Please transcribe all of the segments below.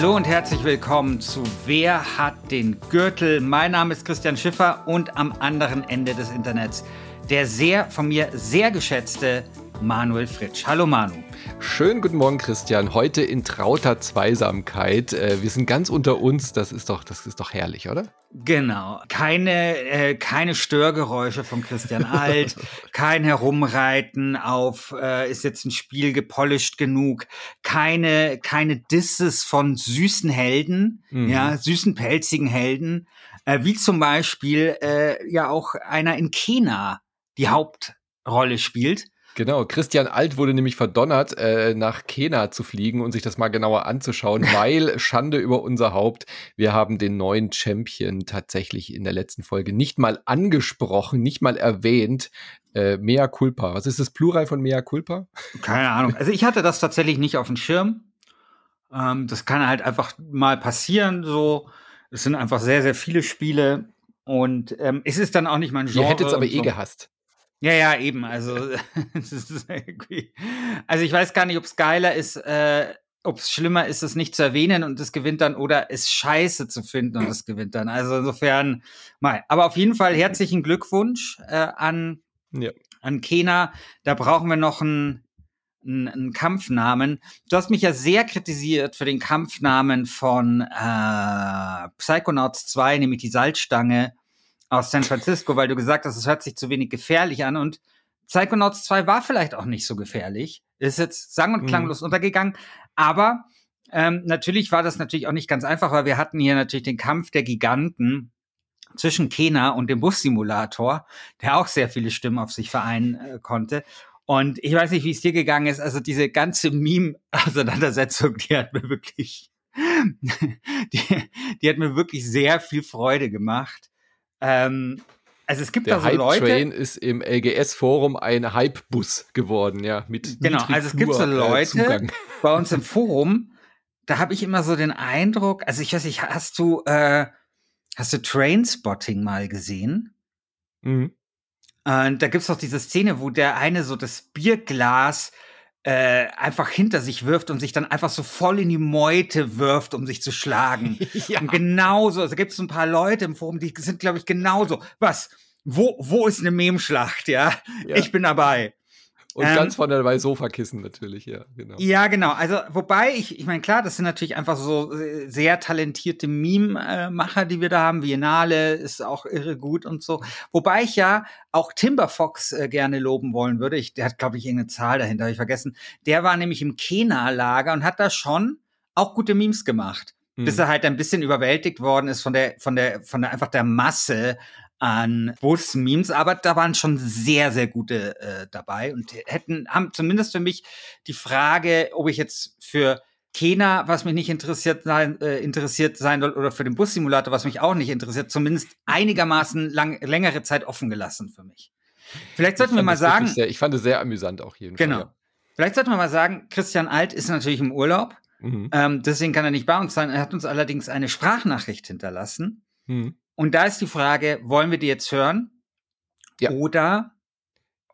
Hallo und herzlich willkommen zu Wer hat den Gürtel? Mein Name ist Christian Schiffer und am anderen Ende des Internets der sehr von mir sehr geschätzte Manuel Fritsch. Hallo Manu. Schönen guten Morgen, Christian. Heute in trauter Zweisamkeit. Äh, wir sind ganz unter uns. Das ist doch, das ist doch herrlich, oder? Genau. Keine, äh, keine Störgeräusche von Christian Alt, kein Herumreiten auf, äh, ist jetzt ein Spiel gepolished genug, keine, keine Disses von süßen Helden, mhm. ja, süßen pelzigen Helden, äh, wie zum Beispiel äh, ja auch einer in Kena die Hauptrolle spielt. Genau, Christian Alt wurde nämlich verdonnert, äh, nach Kena zu fliegen und sich das mal genauer anzuschauen, weil Schande über unser Haupt. Wir haben den neuen Champion tatsächlich in der letzten Folge nicht mal angesprochen, nicht mal erwähnt. Äh, Mea culpa. Was ist das Plural von Mea culpa? Keine Ahnung. Also ich hatte das tatsächlich nicht auf dem Schirm. Ähm, das kann halt einfach mal passieren. So, es sind einfach sehr, sehr viele Spiele und ähm, es ist dann auch nicht mein Genre. Ihr hättet es aber eh so. gehasst. Ja, ja, eben. Also, also ich weiß gar nicht, ob es geiler ist, äh, ob es schlimmer ist, es nicht zu erwähnen und es gewinnt dann oder es scheiße zu finden und es gewinnt dann. Also insofern mal. Aber auf jeden Fall herzlichen Glückwunsch äh, an, ja. an Kena. Da brauchen wir noch einen, einen, einen Kampfnamen. Du hast mich ja sehr kritisiert für den Kampfnamen von äh, Psychonauts 2, nämlich die Salzstange aus San Francisco, weil du gesagt hast, es hört sich zu wenig gefährlich an und Psychonauts 2 war vielleicht auch nicht so gefährlich. Ist jetzt sang- und mhm. klanglos mhm. untergegangen. Aber ähm, natürlich war das natürlich auch nicht ganz einfach, weil wir hatten hier natürlich den Kampf der Giganten zwischen Kena und dem Bussimulator, der auch sehr viele Stimmen auf sich vereinen äh, konnte. Und ich weiß nicht, wie es dir gegangen ist. Also diese ganze Meme-Auseinandersetzung, die hat mir wirklich, die, die hat mir wirklich sehr viel Freude gemacht. Ähm, also es gibt der da so Hype Leute. Train ist im LGS-Forum ein Hype-Bus geworden, ja. Mit genau, also es gibt so äh, Leute äh, bei uns im Forum, da habe ich immer so den Eindruck, also ich weiß nicht, hast du, äh, hast du Trainspotting mal gesehen? Mhm. Und da gibt's doch diese Szene, wo der eine so das Bierglas äh, einfach hinter sich wirft und sich dann einfach so voll in die Meute wirft, um sich zu schlagen. ja. Und genauso, also gibt es ein paar Leute im Forum, die sind, glaube ich, genauso. Was? Wo, wo ist eine Memschlacht, ja? ja? Ich bin dabei. Und ähm, ganz vorne dabei Sofakissen natürlich, ja, genau. Ja, genau. Also, wobei ich, ich meine, klar, das sind natürlich einfach so sehr talentierte Meme-Macher, die wir da haben. Viennale ist auch irre gut und so. Wobei ich ja auch Timber Fox äh, gerne loben wollen würde. Ich, der hat, glaube ich, irgendeine Zahl dahinter, habe ich vergessen. Der war nämlich im Kena-Lager und hat da schon auch gute Memes gemacht. Hm. Bis er halt ein bisschen überwältigt worden ist von der, von der, von der einfach der Masse an Bus-Memes, aber da waren schon sehr, sehr gute äh, dabei und hätten, haben zumindest für mich die Frage, ob ich jetzt für Kena, was mich nicht interessiert sein, äh, interessiert sein soll, oder für den Bus-Simulator, was mich auch nicht interessiert, zumindest einigermaßen lang, längere Zeit offen gelassen für mich. Vielleicht sollten wir mal sagen. Sehr, ich fand es sehr amüsant auch jeden genau. Fall. Genau. Vielleicht sollten wir mal sagen, Christian Alt ist natürlich im Urlaub. Mhm. Ähm, deswegen kann er nicht bei uns sein. Er hat uns allerdings eine Sprachnachricht hinterlassen. Mhm. Und da ist die Frage, wollen wir die jetzt hören? Ja. Oder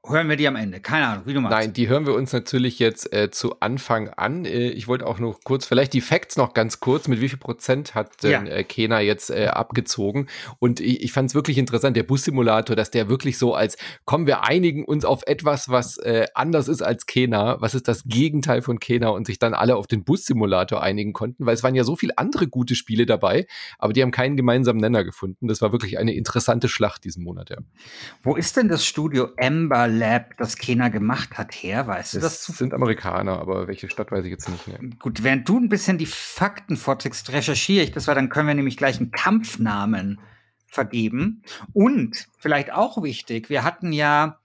hören wir die am Ende? Keine Ahnung, wie du machst. Nein, die hören wir uns natürlich jetzt äh, zu Anfang an. Äh, ich wollte auch noch kurz, vielleicht die Facts noch ganz kurz. Mit wie viel Prozent hat denn ja. äh, Kena jetzt äh, abgezogen? Und ich, ich fand es wirklich interessant, der Bussimulator, dass der wirklich so als, kommen wir einigen uns auf etwas, was äh, anders ist als Kena. Was ist das Gegenteil von Kena? Und sich dann alle auf den Bussimulator einigen konnten, weil es waren ja so viele andere gute Spiele dabei, aber die haben keinen gemeinsamen Nenner gefunden. Das war wirklich eine interessante Schlacht diesen Monat, ja. Wo ist denn das Studio Ember Lab, das Kena gemacht hat, her? Weißt du das? Das sind Amerikaner, aber welche Stadt weiß ich jetzt nicht mehr. Gut, während du ein bisschen die Fakten vorträgst, recherchiere ich das, weil dann können wir nämlich gleich einen Kampfnamen vergeben. Und vielleicht auch wichtig, wir hatten ja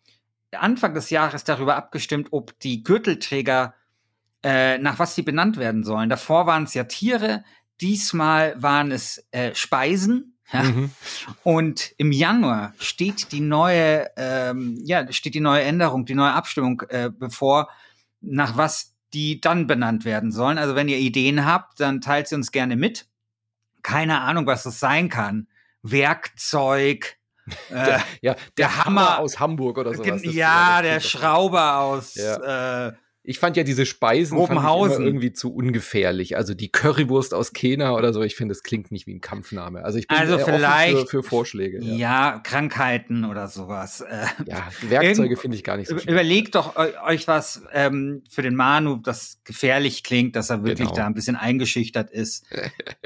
Anfang des Jahres darüber abgestimmt, ob die Gürtelträger äh, nach was sie benannt werden sollen. Davor waren es ja Tiere, diesmal waren es äh, Speisen ja. Mhm. Und im Januar steht die neue, ähm, ja, steht die neue Änderung, die neue Abstimmung äh, bevor, nach was die dann benannt werden sollen. Also wenn ihr Ideen habt, dann teilt sie uns gerne mit. Keine Ahnung, was das sein kann. Werkzeug, äh, der, ja, der, der Hammer, Hammer, aus Hamburg oder sowas. Ja, der Schrauber aus ja. äh, Ich fand ja diese Speisen irgendwie zu ungefährlich. Also die Currywurst aus Kena oder so, ich finde, das klingt nicht wie ein Kampfname. Also ich bin also vielleicht für, für, Vorschläge. Ja. ja. Krankheiten oder sowas. Äh, ja, Werkzeuge finde ich gar nicht so schlimm. Überlegt doch euch was ähm, für den Manu, das gefährlich klingt, dass er wirklich genau. da ein bisschen eingeschüchtert ist.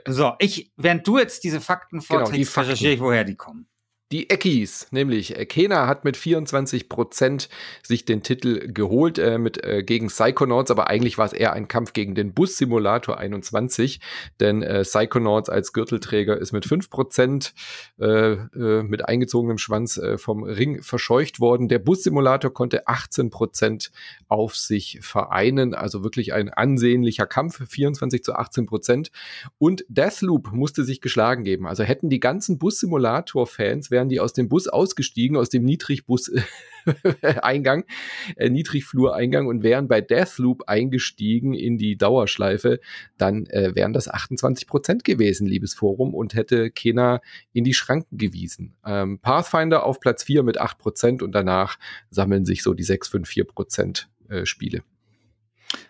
so, ich, während du jetzt diese Fakten vorträgst, genau, die recherchiere ich, woher die kommen. Die Eckies, nämlich äh, Kena hat mit 24 Prozent sich den Titel geholt äh, mit äh, gegen Psychonauts, aber eigentlich war es eher ein Kampf gegen den Bus Simulator 21, denn äh, Psychonauts als Gürtelträger ist mit 5 Prozent äh, äh, mit eingezogenem Schwanz äh, vom Ring verscheucht worden. Der Bus Simulator konnte 18 Prozent auf sich vereinen, also wirklich ein ansehnlicher Kampf, 24 zu 18 Prozent. Und Deathloop musste sich geschlagen geben. Also hätten die ganzen Bus Simulator Fans wären die aus dem Bus ausgestiegen, aus dem Niedrigbus-Eingang, äh, Niedrigflureingang und wären bei Deathloop eingestiegen in die Dauerschleife, dann äh, wären das 28 Prozent gewesen, liebes Forum, und hätte Kena in die Schranken gewiesen. Ähm, Pathfinder auf Platz 4 mit 8 Prozent und danach sammeln sich so die 6, 5, 4 Prozent äh, Spiele.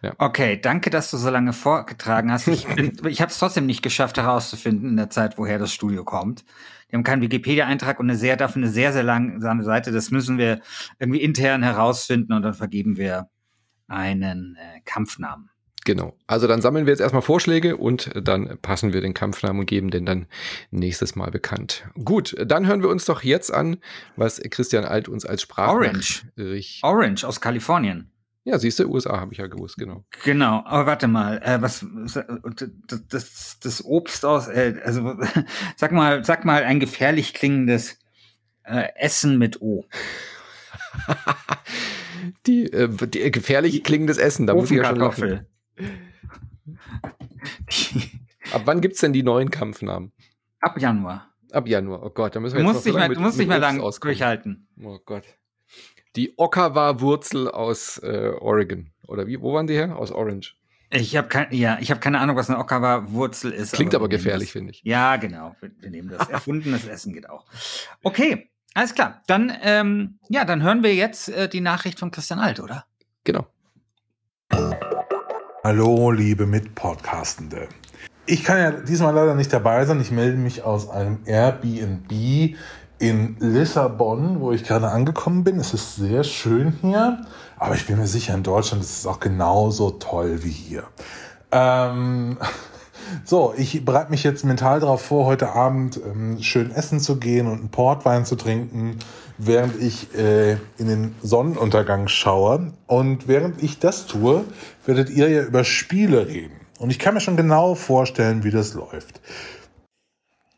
Ja. Okay, danke, dass du so lange vorgetragen hast. Ich, ich habe es trotzdem nicht geschafft herauszufinden in der Zeit, woher das Studio kommt. Die haben keinen Wikipedia-Eintrag und eine sehr, dafür eine sehr, sehr langsame Seite. Das müssen wir irgendwie intern herausfinden und dann vergeben wir einen äh, Kampfnamen. Genau. Also dann sammeln wir jetzt erstmal Vorschläge und dann passen wir den Kampfnamen und geben den dann nächstes Mal bekannt. Gut, dann hören wir uns doch jetzt an, was Christian Alt uns als Sprachnachricht. Orange. Orange aus Kalifornien. Ja, siehst du, USA habe ich ja gewusst, genau. Genau, aber warte mal, äh, was das, das, das Obst aus, äh, also sag mal, sag mal ein gefährlich klingendes äh, Essen mit O. die, äh, die äh, gefährlich klingendes Essen, da muss ich ja schon lachen. Ab wann gibt's denn die neuen Kampfnamen? Ab Januar. Ab Januar, oh Gott, da müssen wir du jetzt musst noch so mal, Du musst nicht mehr lang durchhalten. Oh Gott. Die Okawa-Wurzel aus äh, Oregon. Oder wie? Wo waren die her? Aus Orange. Ich habe kein, ja, ich habe keine Ahnung, was eine Okawa-Wurzel ist. Klingt aber, aber gefährlich, finde ich. Ja, genau. Wir, wir nehmen das. Erfundenes Essen geht auch. Okay, alles klar. Dann, ähm, ja, dann hören wir jetzt äh, die Nachricht von Christian Alt, oder? Genau. Hallo, liebe Mitpodcastende. Ich kann ja diesmal leider nicht dabei sein. Ich melde mich aus einem Airbnb in Lissabon, wo ich gerade angekommen bin. Es ist sehr schön hier, aber ich bin mir sicher, in Deutschland ist es auch genauso toll wie hier. Ähm, so, ich bereite mich jetzt mental darauf vor, heute Abend ähm, schön essen zu gehen und einen Portwein zu trinken, während ich äh, in den Sonnenuntergang schaue. Und während ich das tue, werdet ihr ja über Spiele reden. Und ich kann mir schon genau vorstellen, wie das läuft.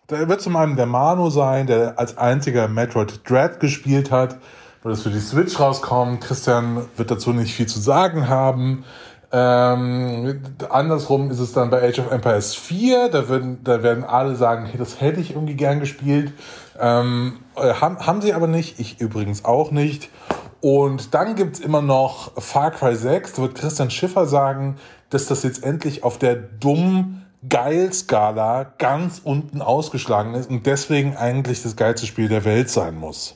Da wird zum einen der Manu sein, der als einziger Metroid Dread gespielt hat, weil es für die Switch rauskommt. Christian wird dazu nicht viel zu sagen haben. Ähm, andersrum ist es dann bei Age of Empires 4, da werden, da werden alle sagen, hey, das hätte ich irgendwie gern gespielt. Ähm, äh, haben, haben sie aber nicht, ich übrigens auch nicht. Und dann gibt's immer noch Far Cry 6, da wird Christian Schiffer sagen, dass das jetzt endlich auf der dummen Geil-Skala ganz unten ausgeschlagen ist und deswegen eigentlich das geilste Spiel der Welt sein muss.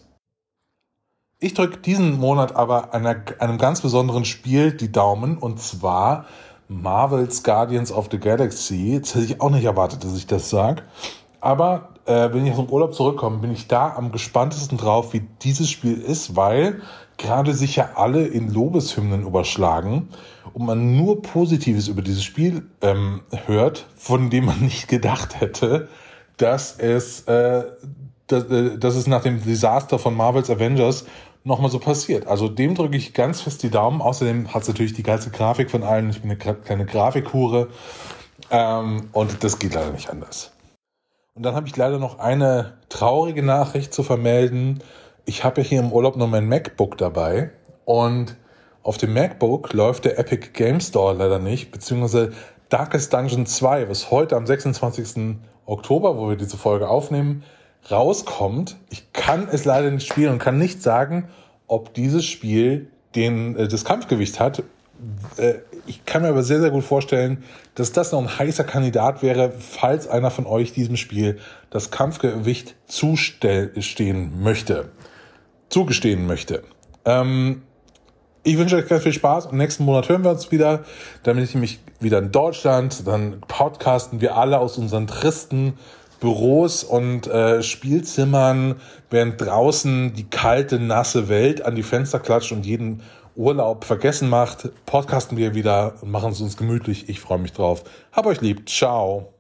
Ich drücke diesen Monat aber einer, einem ganz besonderen Spiel die Daumen und zwar Marvel's Guardians of the Galaxy. Jetzt hätte ich auch nicht erwartet, dass ich das sage. Aber äh, wenn ich aus dem Urlaub zurückkomme, bin ich da am gespanntesten drauf, wie dieses Spiel ist, weil gerade sich ja alle in Lobeshymnen überschlagen und man nur Positives über dieses Spiel ähm, hört, von dem man nicht gedacht hätte, dass es, äh, dass, äh, dass es nach dem Desaster von Marvels Avengers nochmal so passiert. Also dem drücke ich ganz fest die Daumen. Außerdem hat es natürlich die geilste Grafik von allen. Ich bin eine kleine Grafikhure. Ähm, und das geht leider nicht anders. Und dann habe ich leider noch eine traurige Nachricht zu vermelden. Ich habe ja hier im Urlaub nur mein MacBook dabei und auf dem MacBook läuft der Epic Game Store leider nicht, beziehungsweise Darkest Dungeon 2, was heute am 26. Oktober, wo wir diese Folge aufnehmen, rauskommt. Ich kann es leider nicht spielen und kann nicht sagen, ob dieses Spiel den, äh, das Kampfgewicht hat. Äh, ich kann mir aber sehr, sehr gut vorstellen, dass das noch ein heißer Kandidat wäre, falls einer von euch diesem Spiel das Kampfgewicht zustehen möchte, zugestehen möchte. Ähm, Ich wünsche euch ganz viel Spaß und nächsten Monat hören wir uns wieder. Dann bin ich nämlich wieder in Deutschland. Dann podcasten wir alle aus unseren tristen Büros und äh, Spielzimmern, während draußen die kalte, nasse Welt an die Fenster klatscht und jeden Urlaub vergessen macht. Podcasten wir wieder und machen es uns gemütlich. Ich freue mich drauf. Hab euch lieb. Ciao.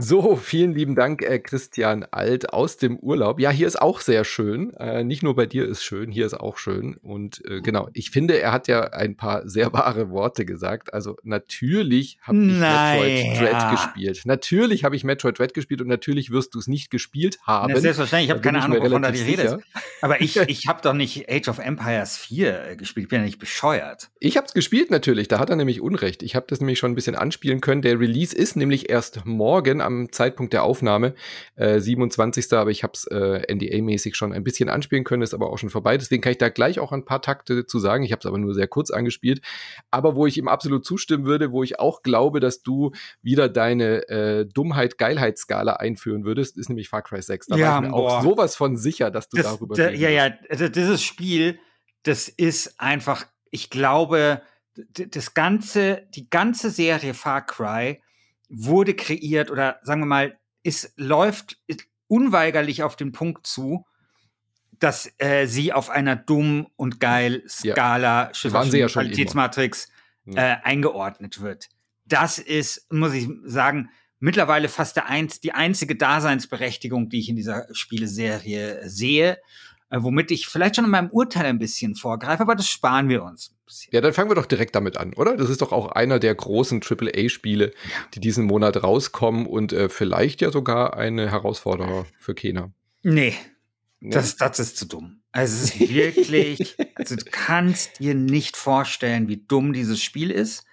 So, vielen lieben Dank, äh, Christian Alt aus dem Urlaub. Ja, hier ist auch sehr schön. Äh, nicht nur bei dir ist schön, hier ist auch schön. Und äh, genau, ich finde, er hat ja ein paar sehr wahre Worte gesagt. Also natürlich habe ich Metroid Dread gespielt. Natürlich habe ich Metroid Dread gespielt und natürlich wirst du es nicht gespielt haben. Ja, selbstverständlich, ich habe keine Ahnung, wovon da die Rede ist. Aber ich, ich habe doch nicht Age of Empires 4 äh, gespielt. Ich bin ja nicht bescheuert. Ich habe es gespielt natürlich. Da hat er nämlich Unrecht. Ich habe das nämlich schon ein bisschen anspielen können. Der Release ist nämlich erst morgen am Zeitpunkt der Aufnahme, äh, 27. Aber ich habe es äh, NDA-mäßig schon ein bisschen anspielen können, ist aber auch schon vorbei. Deswegen kann ich da gleich auch ein paar Takte zu sagen. Ich habe es aber nur sehr kurz angespielt. Aber wo ich ihm absolut zustimmen würde, wo ich auch glaube, dass du wieder deine äh, Dummheit-Geilheit-Skala einführen würdest, ist nämlich Far Cry 6. Da ja, war ich mir boah. auch sowas von sicher, dass du das, darüber da, Ja, ja, dieses Spiel, das ist einfach, ich glaube, das ganze, die ganze Serie Far Cry wurde kreiert oder sagen wir mal, es läuft unweigerlich auf den Punkt zu, dass äh, sie auf einer dumm und geil Skala ja. ja Qualitätsmatrix äh, eingeordnet wird. Das ist, muss ich sagen, mittlerweile fast der einz die einzige Daseinsberechtigung, die ich in dieser Spieleserie sehe äh, womit ich vielleicht schon in meinem Urteil ein bisschen vorgreife, aber das sparen wir uns. Ja, dann fangen wir doch direkt damit an, oder? Das ist doch auch einer der großen AAA-Spiele, die diesen Monat rauskommen und äh, vielleicht ja sogar eine Herausforderung für Kena. Nee, nee. Das, das ist zu dumm. Also es ist wirklich, also du kannst dir nicht vorstellen, wie dumm dieses Spiel ist.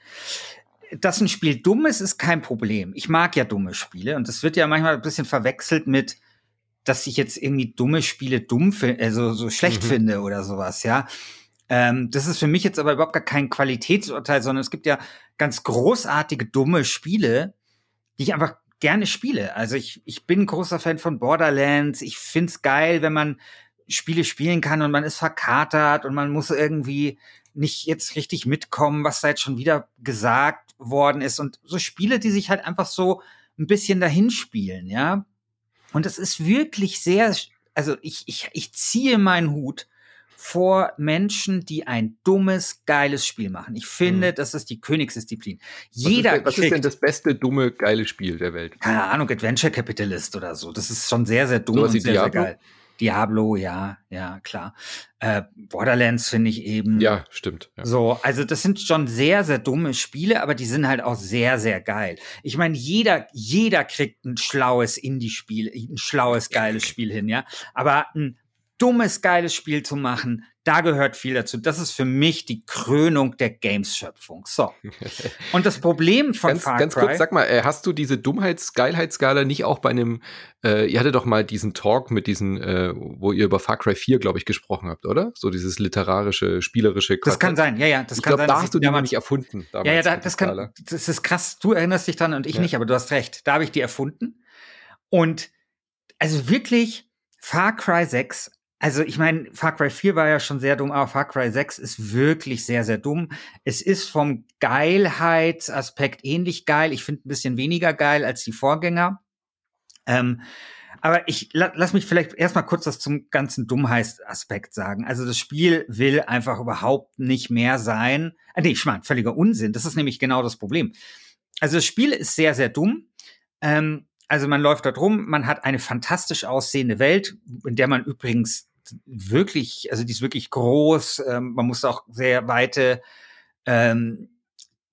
Dass ein Spiel dumm ist, ist kein Problem. Ich mag ja dumme Spiele und das wird ja manchmal ein bisschen verwechselt mit, dass ich jetzt irgendwie dumme Spiele dumm finde, also so schlecht mhm. finde oder sowas, ja. Ähm, das ist für mich jetzt aber überhaupt gar kein Qualitätsurteil, sondern es gibt ja ganz großartige dumme Spiele, die ich einfach gerne spiele. Also ich, ich bin großer Fan von Borderlands. Ich find's geil, wenn man Spiele spielen kann und man ist verkatert und man muss irgendwie nicht jetzt richtig mitkommen, was da jetzt schon wieder gesagt worden ist. Und so Spiele, die sich halt einfach so ein bisschen dahin spielen, ja. Und es ist wirklich sehr, also ich, ich, ich ziehe meinen Hut vor Menschen, die ein dummes, geiles Spiel machen. Ich finde, mhm. das ist die Königsdisziplin. Jeder was ist, denn, was ist denn das beste, dumme, geile Spiel der Welt? Keine Ahnung, Adventure Capitalist oder so. Das ist schon sehr, sehr dumm so und sehr, sehr geil. Diablo, ja, ja, klar. Äh, Borderlands finde ich eben. Ja, stimmt. Ja. So, also das sind schon sehr, sehr dumme Spiele, aber die sind halt auch sehr, sehr geil. Ich meine, jeder, jeder kriegt ein schlaues Indie-Spiel, ein schlaues, geiles Spiel hin, ja. Aber ein dummes, geiles Spiel zu machen, da gehört viel dazu. Das ist für mich die Krönung der Games-Schöpfung. So. Und das Problem von ganz, Far Cry. Ganz kurz, sag mal, äh, hast du diese Dummheits-Geilheitsskala nicht auch bei einem, äh, ihr hattet doch mal diesen Talk mit diesen, äh, wo ihr über Far Cry 4, glaube ich, gesprochen habt, oder? So dieses literarische, spielerische Quatsch. Das kann sein, ja, ja. Das ich glaube, da hast du die nämlich erfunden. Ja, ja, da, das kann, das ist krass. Du erinnerst dich dran und ich ja. nicht, aber du hast recht. Da habe ich die erfunden. Und also wirklich, Far Cry 6 also ich meine, Far Cry 4 war ja schon sehr dumm, aber Far Cry 6 ist wirklich sehr, sehr dumm. Es ist vom Geilheitsaspekt ähnlich geil. Ich finde ein bisschen weniger geil als die Vorgänger. Ähm, aber ich la lass mich vielleicht erstmal kurz was zum ganzen Dummheitsaspekt sagen. Also das Spiel will einfach überhaupt nicht mehr sein. Äh, nee, ich meine, völliger Unsinn. Das ist nämlich genau das Problem. Also das Spiel ist sehr, sehr dumm. Ähm, also man läuft dort rum, man hat eine fantastisch aussehende Welt, in der man übrigens wirklich, also die ist wirklich groß, ähm, man muss auch sehr weite ähm,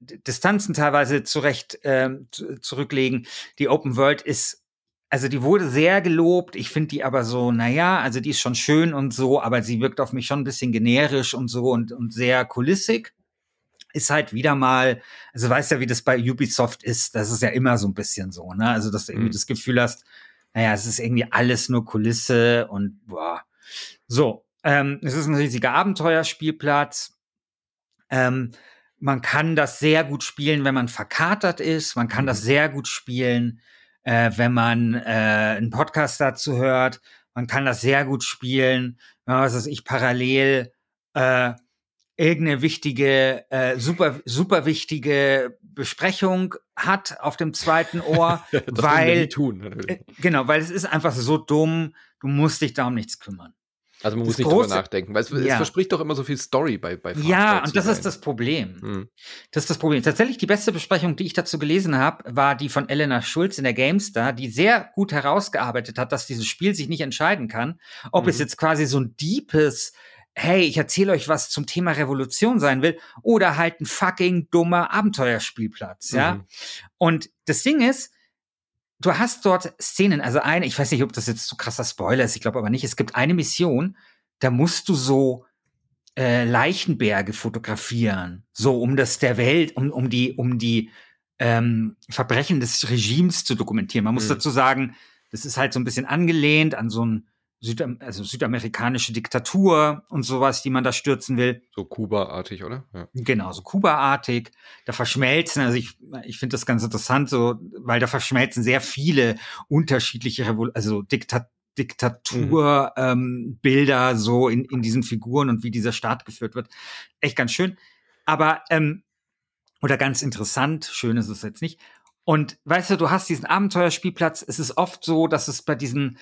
Distanzen teilweise zurecht ähm, zurücklegen. Die Open World ist, also die wurde sehr gelobt. Ich finde die aber so, naja, also die ist schon schön und so, aber sie wirkt auf mich schon ein bisschen generisch und so und, und sehr kulissig ist halt wieder mal, also weißt ja, wie das bei Ubisoft ist, das ist ja immer so ein bisschen so, ne? Also, dass du irgendwie mhm. das Gefühl hast, naja, es ist irgendwie alles nur Kulisse und boah. So, ähm, es ist ein riesiger Abenteuerspielplatz. Ähm, man kann das sehr gut spielen, wenn man verkatert ist. Man kann mhm. das sehr gut spielen, äh, wenn man äh, einen Podcast dazu hört. Man kann das sehr gut spielen, wenn man, was weiß ich, parallel äh, irgendeine wichtige, äh, super, super wichtige Besprechung hat auf dem zweiten Ohr, weil, tun, äh, genau, weil es ist einfach so dumm, du musst dich da um nichts kümmern. Also man muss nicht große, drüber nachdenken, weil es, ja. es, verspricht doch immer so viel Story bei bei Ja, und das ist das Problem. Hm. Das ist das Problem. Tatsächlich die beste Besprechung, die ich dazu gelesen habe, war die von Elena Schulz in der GameStar, die sehr gut herausgearbeitet hat, dass dieses Spiel sich nicht entscheiden kann, ob mhm. es jetzt quasi so ein deepes hey, ich erzähle euch was zum Thema Revolution sein will, oder halt ein fucking dummer Abenteuerspielplatz, ja. Mhm. Und das Ding ist, du hast dort Szenen, also eine, ich weiß nicht, ob das jetzt so krasser Spoiler ist, ich glaube aber nicht, es gibt eine Mission, da musst du so äh, Leichenberge fotografieren, so um das der Welt, um, um die, um die ähm, Verbrechen des Regimes zu dokumentieren. Man muss mhm. dazu sagen, das ist halt so ein bisschen angelehnt an so ein Südam also südamerikanische Diktatur und sowas, die man da stürzen will. So Kuba-artig, oder? Ja. Genau, so Kuba-artig. Da verschmelzen, also ich, ich finde das ganz interessant, so, weil da verschmelzen sehr viele unterschiedliche Revol also Diktat Diktaturbilder mhm. ähm, so in, in diesen Figuren und wie dieser Staat geführt wird. Echt ganz schön. Aber, ähm, oder ganz interessant, schön ist es jetzt nicht. Und weißt du, du hast diesen Abenteuerspielplatz. Es ist oft so, dass es bei diesen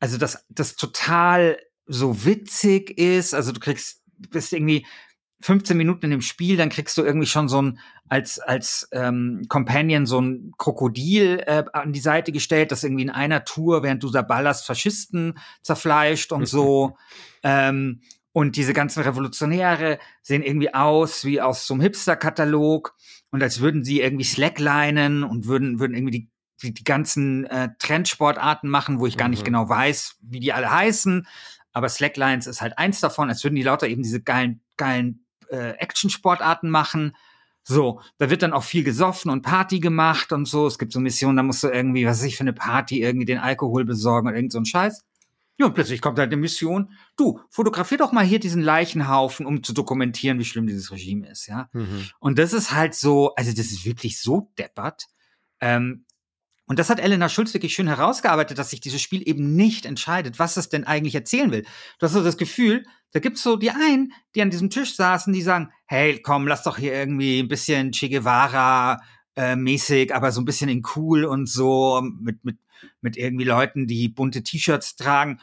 also das, das total so witzig ist. Also du kriegst, bist irgendwie 15 Minuten in dem Spiel, dann kriegst du irgendwie schon so ein, als, als ähm, Companion so ein Krokodil äh, an die Seite gestellt, das irgendwie in einer Tour, während du da ballerst, Faschisten zerfleischt und so. ähm, und diese ganzen Revolutionäre sehen irgendwie aus wie aus so einem Hipster-Katalog und als würden sie irgendwie slacklinen und würden, würden irgendwie die die, die ganzen äh, Trendsportarten machen, wo ich gar nicht mhm. genau weiß, wie die alle heißen. Aber Slacklines ist halt eins davon, als würden die lauter eben diese geilen, geilen äh, Action-Sportarten machen. So, da wird dann auch viel gesoffen und Party gemacht und so. Es gibt so Missionen, da musst du irgendwie, was weiß ich für eine Party, irgendwie den Alkohol besorgen oder irgend so ein Scheiß. Ja, und plötzlich kommt halt eine Mission. Du, fotografier doch mal hier diesen Leichenhaufen, um zu dokumentieren, wie schlimm dieses Regime ist, ja. Mhm. Und das ist halt so, also das ist wirklich so deppert. Ähm, und das hat Elena Schulz wirklich schön herausgearbeitet, dass sich dieses Spiel eben nicht entscheidet, was es denn eigentlich erzählen will. Du hast so das Gefühl, da gibt's so die einen, die an diesem Tisch saßen, die sagen, hey, komm, lass doch hier irgendwie ein bisschen Che Guevara äh, mäßig, aber so ein bisschen in cool und so mit mit mit irgendwie Leuten, die bunte T-Shirts tragen.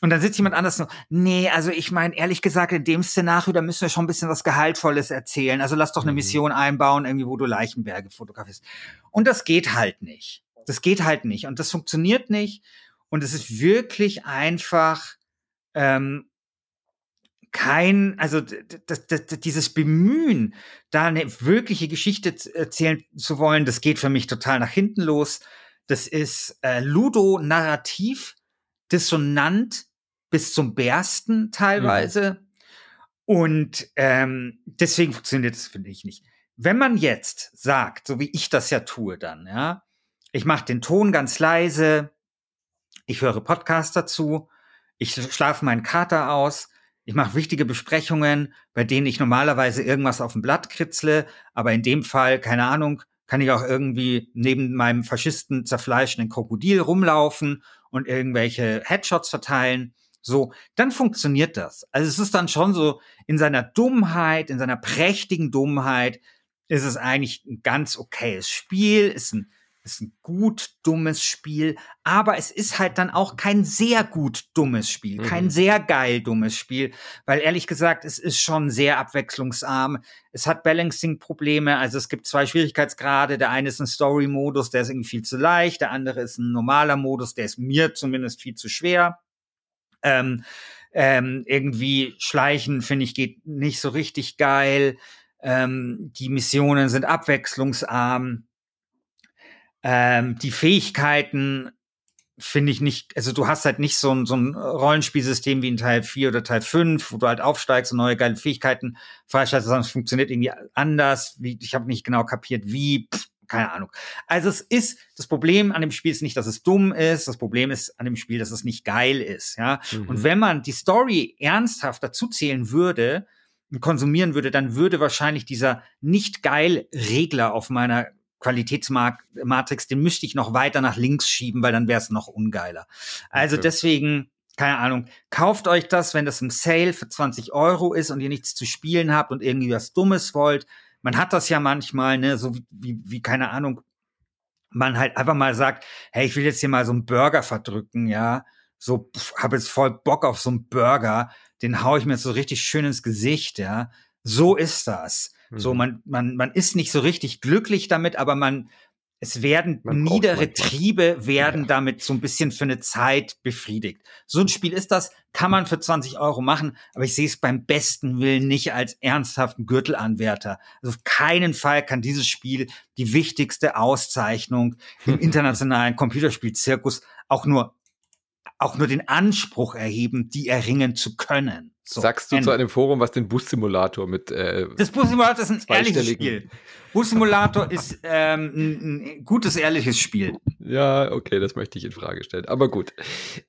Und dann sitzt jemand anders so, nee, also ich meine, ehrlich gesagt, in dem Szenario, da müssen wir schon ein bisschen was Gehaltvolles erzählen. Also lass doch eine mhm. Mission einbauen, irgendwie, wo du Leichenberge fotografierst. Und das geht halt nicht. Das geht halt nicht und das funktioniert nicht. Und es ist wirklich einfach ähm, kein, also das, das, dieses Bemühen, da eine wirkliche Geschichte erzählen zu wollen, das geht für mich total nach hinten los. Das ist äh, Ludo-narrativ, dissonant bis zum Bersten teilweise. Mhm. Und ähm, deswegen funktioniert das, finde ich, nicht. Wenn man jetzt sagt, so wie ich das ja tue dann, ja, ich mache den Ton ganz leise. Ich höre Podcasts dazu. Ich schlafe meinen Kater aus. Ich mache wichtige Besprechungen, bei denen ich normalerweise irgendwas auf dem Blatt kritzle. Aber in dem Fall, keine Ahnung, kann ich auch irgendwie neben meinem Faschisten zerfleischenden Krokodil rumlaufen und irgendwelche Headshots verteilen. So, dann funktioniert das. Also es ist dann schon so in seiner Dummheit, in seiner prächtigen Dummheit, ist es eigentlich ein ganz okayes Spiel, ist ein ist ein gut dummes Spiel, aber es ist halt dann auch kein sehr gut dummes Spiel, mhm. kein sehr geil dummes Spiel, weil ehrlich gesagt, es ist schon sehr abwechslungsarm. Es hat Balancing-Probleme, also es gibt zwei Schwierigkeitsgrade. Der eine ist ein Story-Modus, der ist irgendwie viel zu leicht, der andere ist ein normaler Modus, der ist mir zumindest viel zu schwer. Ähm, ähm, irgendwie schleichen, finde ich, geht nicht so richtig geil. Ähm, die Missionen sind abwechslungsarm ähm, die Fähigkeiten finde ich nicht, also du hast halt nicht so ein, so ein Rollenspielsystem wie in Teil 4 oder Teil 5, wo du halt aufsteigst und neue geile Fähigkeiten freischaltest, sondern es funktioniert irgendwie anders. Wie, ich habe nicht genau kapiert, wie, pff, keine Ahnung. Also es ist, das Problem an dem Spiel ist nicht, dass es dumm ist, das Problem ist an dem Spiel, dass es nicht geil ist, ja. Mhm. Und wenn man die Story ernsthaft dazu zählen würde, konsumieren würde, dann würde wahrscheinlich dieser nicht geil Regler auf meiner Qualitätsmatrix, den müsste ich noch weiter nach links schieben, weil dann wäre es noch ungeiler. Also okay. deswegen keine Ahnung, kauft euch das, wenn das im Sale für 20 Euro ist und ihr nichts zu spielen habt und irgendwie was Dummes wollt. Man hat das ja manchmal, ne, so wie, wie, wie keine Ahnung, man halt einfach mal sagt, hey, ich will jetzt hier mal so einen Burger verdrücken, ja, so habe jetzt voll Bock auf so einen Burger, den hau ich mir so richtig schön ins Gesicht, ja. So ist das. Mhm. So man man man ist nicht so richtig glücklich damit, aber man es werden niedere Triebe werden ja. damit so ein bisschen für eine Zeit befriedigt. So ein Spiel ist das, kann man für 20 Euro machen, aber ich sehe es beim besten Willen nicht als ernsthaften Gürtelanwärter. Also auf keinen Fall kann dieses Spiel die wichtigste Auszeichnung im internationalen Computerspielzirkus auch nur auch nur den Anspruch erheben, die erringen zu können. So, Sagst du Ende. zu einem Forum, was den Bus-Simulator mit. Äh, das Bus-Simulator ist ein ehrliches Spiel. Bus-Simulator ist ähm, ein, gutes, ehrliches Spiel. Ja, okay, das möchte ich in Frage stellen. Aber gut.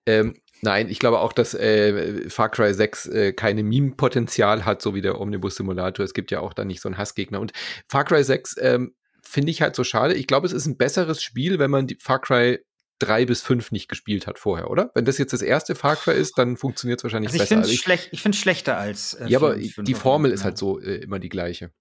Ähm, nein, ich glaube auch, dass äh, Far Cry 6 äh, keine Meme-Potenzial hat, so wie der Omnibus-Simulator. Es gibt ja auch da nicht so einen Hassgegner. Und Far Cry 6 ähm, finde ich halt so schade. Ich glaube, es ist ein besseres Spiel, wenn man die Far Cry drei bis fünf nicht gespielt hat vorher, oder? Wenn das jetzt das erste Far Cry ist, dann funktioniert es wahrscheinlich also ich besser. Also schlecht, ich finde es schlechter als. Äh, ja, aber die Formel ist halt so äh, immer die gleiche.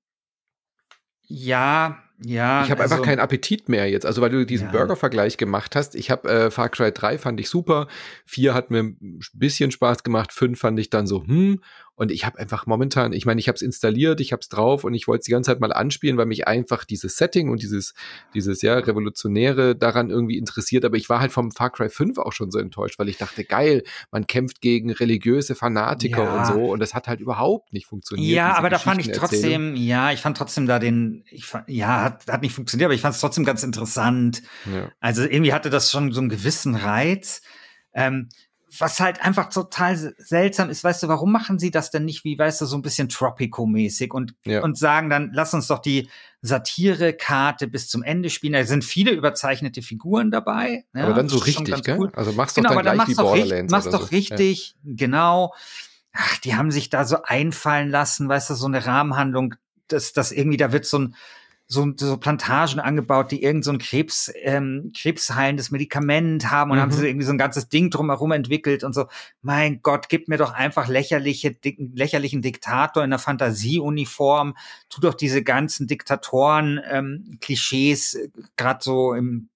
Ja, ja. Ich habe also, einfach keinen Appetit mehr jetzt. Also weil du diesen ja. Burger-Vergleich gemacht hast. Ich habe äh, Far Cry 3 fand ich super. 4 hat mir ein bisschen Spaß gemacht. 5 fand ich dann so, hm. Und ich habe einfach momentan, ich meine, ich habe es installiert, ich habe es drauf und ich wollte es die ganze Zeit mal anspielen, weil mich einfach dieses Setting und dieses, dieses ja revolutionäre daran irgendwie interessiert. Aber ich war halt vom Far Cry 5 auch schon so enttäuscht, weil ich dachte, geil, man kämpft gegen religiöse Fanatiker ja. und so und das hat halt überhaupt nicht funktioniert. Ja, aber da fand ich trotzdem, ja, ich fand trotzdem da den, ich fand, ja, hat, hat nicht funktioniert, aber ich fand es trotzdem ganz interessant. Ja. Also irgendwie hatte das schon so einen gewissen Reiz. Ähm, was halt einfach total seltsam ist, weißt du, warum machen sie das denn nicht wie, weißt du, so ein bisschen Tropico-mäßig und, ja. und sagen dann, lass uns doch die Satire-Karte bis zum Ende spielen. Da sind viele überzeichnete Figuren dabei. Ja, aber dann so richtig, gell? Cool. Also machst genau, doch dann gleich wie Borderlands. Mach's doch richtig, ja. genau. Ach, die haben sich da so einfallen lassen, weißt du, so eine Rahmenhandlung, dass das irgendwie, da wird so ein, so, so Plantagen angebaut, die irgend so ein Krebs, ähm, krebsheilendes Medikament haben und mhm. haben sie irgendwie so ein ganzes Ding drumherum entwickelt und so. Mein Gott, gib mir doch einfach lächerliche, dick, lächerlichen Diktator in einer Fantasieuniform. Tu doch diese ganzen Diktatoren, ähm, Klischees, äh, gerade so im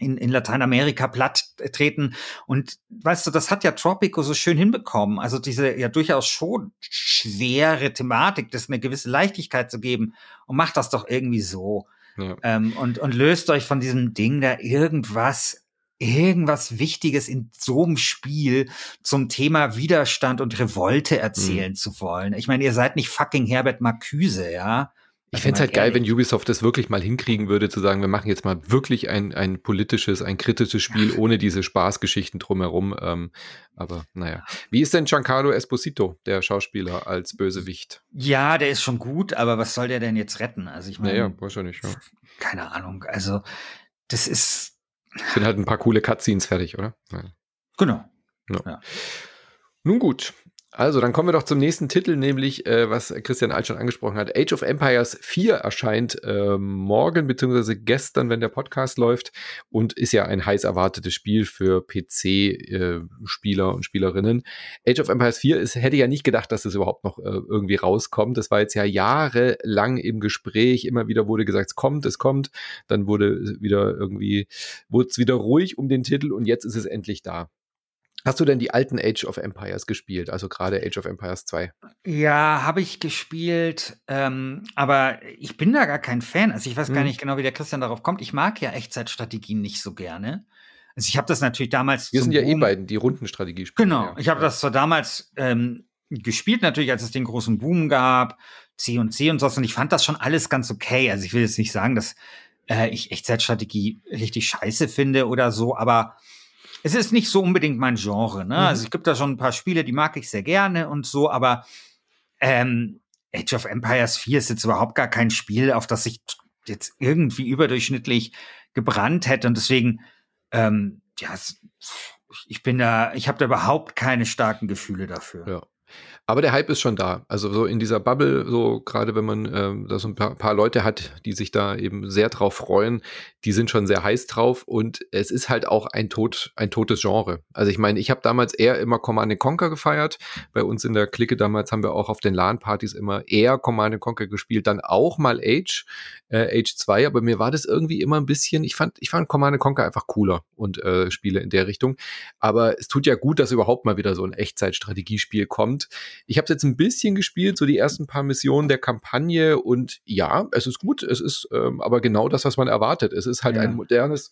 in, in Lateinamerika platt treten. Und weißt du, das hat ja Tropico so schön hinbekommen. Also diese ja durchaus schon schwere Thematik, das eine gewisse Leichtigkeit zu geben und macht das doch irgendwie so. Ja. Ähm, und, und löst euch von diesem Ding da irgendwas irgendwas Wichtiges in so einem Spiel zum Thema Widerstand und Revolte erzählen mhm. zu wollen. Ich meine, ihr seid nicht fucking Herbert Marcuse, ja. Ich also fände es halt geil, wenn Ubisoft das wirklich mal hinkriegen würde, zu sagen, wir machen jetzt mal wirklich ein, ein politisches, ein kritisches Spiel ohne diese Spaßgeschichten drumherum. Ähm, aber naja. Wie ist denn Giancarlo Esposito, der Schauspieler, als Bösewicht? Ja, der ist schon gut, aber was soll der denn jetzt retten? Also ich meine. Naja, wahrscheinlich, ja. Keine Ahnung. Also, das ist. Sind halt ein paar coole Cutscenes fertig, oder? Ja. Genau. Ja. Ja. Nun gut, also, dann kommen wir doch zum nächsten Titel, nämlich, äh, was Christian Alt schon angesprochen hat. Age of Empires 4 erscheint äh, morgen bzw. gestern, wenn der Podcast läuft und ist ja ein heiß erwartetes Spiel für PC-Spieler äh, und Spielerinnen. Age of Empires 4 ist, hätte ja nicht gedacht, dass es das überhaupt noch äh, irgendwie rauskommt. Das war jetzt ja jahrelang im Gespräch. Immer wieder wurde gesagt, es kommt, es kommt. Dann wurde wieder irgendwie, wurde es wieder ruhig um den Titel und jetzt ist es endlich da. Hast du denn die alten Age of Empires gespielt, also gerade Age of Empires 2? Ja, habe ich gespielt, ähm, aber ich bin da gar kein Fan. Also ich weiß hm. gar nicht genau, wie der Christian darauf kommt. Ich mag ja Echtzeitstrategien nicht so gerne. Also ich habe das natürlich damals. Wir sind ja eh beiden die Rundenstrategie spielen. Genau, ja. ich habe das zwar damals ähm, gespielt, natürlich, als es den großen Boom gab, C und C und so, und ich fand das schon alles ganz okay. Also ich will jetzt nicht sagen, dass äh, ich Echtzeitstrategie richtig scheiße finde oder so, aber es ist nicht so unbedingt mein Genre. Ne? Mhm. Also es gibt da schon ein paar Spiele, die mag ich sehr gerne und so, aber ähm, Age of Empires 4 ist jetzt überhaupt gar kein Spiel, auf das ich jetzt irgendwie überdurchschnittlich gebrannt hätte und deswegen, ähm, ja, ich bin da, ich habe da überhaupt keine starken Gefühle dafür. Ja. Aber der Hype ist schon da. Also so in dieser Bubble, so gerade wenn man ähm, da so ein paar, paar, Leute hat, die sich da eben sehr drauf freuen, die sind schon sehr heiß drauf und es ist halt auch ein tot, ein totes Genre. Also ich meine, ich habe damals eher immer Command Conquer gefeiert. Bei uns in der Clique damals haben wir auch auf den LAN-Partys immer eher Command Conquer gespielt, dann auch mal Age, äh, Age 2, aber mir war das irgendwie immer ein bisschen, ich fand, ich fand Command Conquer einfach cooler und äh, Spiele in der Richtung. Aber es tut ja gut, dass überhaupt mal wieder so ein Echtzeitstrategiespiel kommt. Ich habe jetzt ein bisschen gespielt, so die ersten paar Missionen der Kampagne und ja, es ist gut, es ist ähm, aber genau das, was man erwartet. Es ist halt ja. ein modernes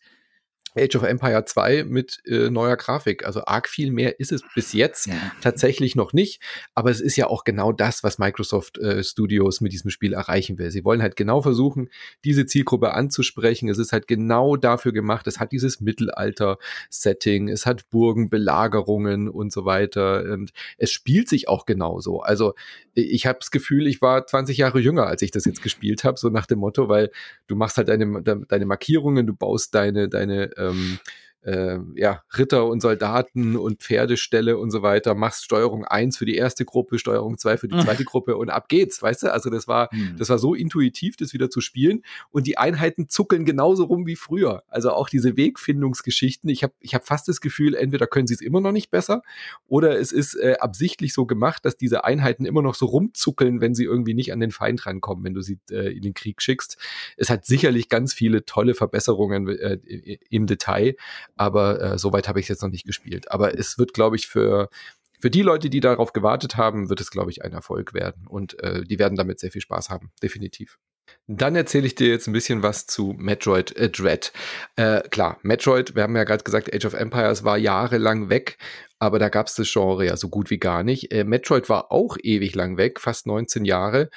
Age of Empire 2 mit äh, neuer Grafik. Also arg viel mehr ist es bis jetzt ja. tatsächlich noch nicht. Aber es ist ja auch genau das, was Microsoft äh, Studios mit diesem Spiel erreichen will. Sie wollen halt genau versuchen, diese Zielgruppe anzusprechen. Es ist halt genau dafür gemacht. Es hat dieses Mittelalter-Setting, es hat Burgen, Belagerungen und so weiter. Und es spielt sich auch genauso. Also ich habe das Gefühl, ich war 20 Jahre jünger, als ich das jetzt gespielt habe, so nach dem Motto, weil du machst halt deine, deine Markierungen, du baust deine, deine ähm, äh, ja, Ritter und Soldaten und Pferdeställe und so weiter, machst Steuerung 1 für die erste Gruppe, Steuerung 2 für die zweite Gruppe und ab geht's, weißt du? Also das war, mhm. das war so intuitiv, das wieder zu spielen und die Einheiten zuckeln genauso rum wie früher. Also auch diese Wegfindungsgeschichten, ich habe ich hab fast das Gefühl, entweder können sie es immer noch nicht besser oder es ist äh, absichtlich so gemacht, dass diese Einheiten immer noch so rumzuckeln, wenn sie irgendwie nicht an den Feind rankommen, wenn du sie äh, in den Krieg schickst. Es hat sicherlich ganz viele tolle Verbesserungen äh, im Detail, aber äh, soweit habe ich es jetzt noch nicht gespielt. Aber es wird, glaube ich, für für die Leute, die darauf gewartet haben, wird es, glaube ich, ein Erfolg werden. Und äh, die werden damit sehr viel Spaß haben, definitiv. Dann erzähle ich dir jetzt ein bisschen was zu Metroid äh, Dread. Äh, klar, Metroid, wir haben ja gerade gesagt, Age of Empires war jahrelang weg, aber da gab es das Genre ja so gut wie gar nicht. Äh, Metroid war auch ewig lang weg, fast 19 Jahre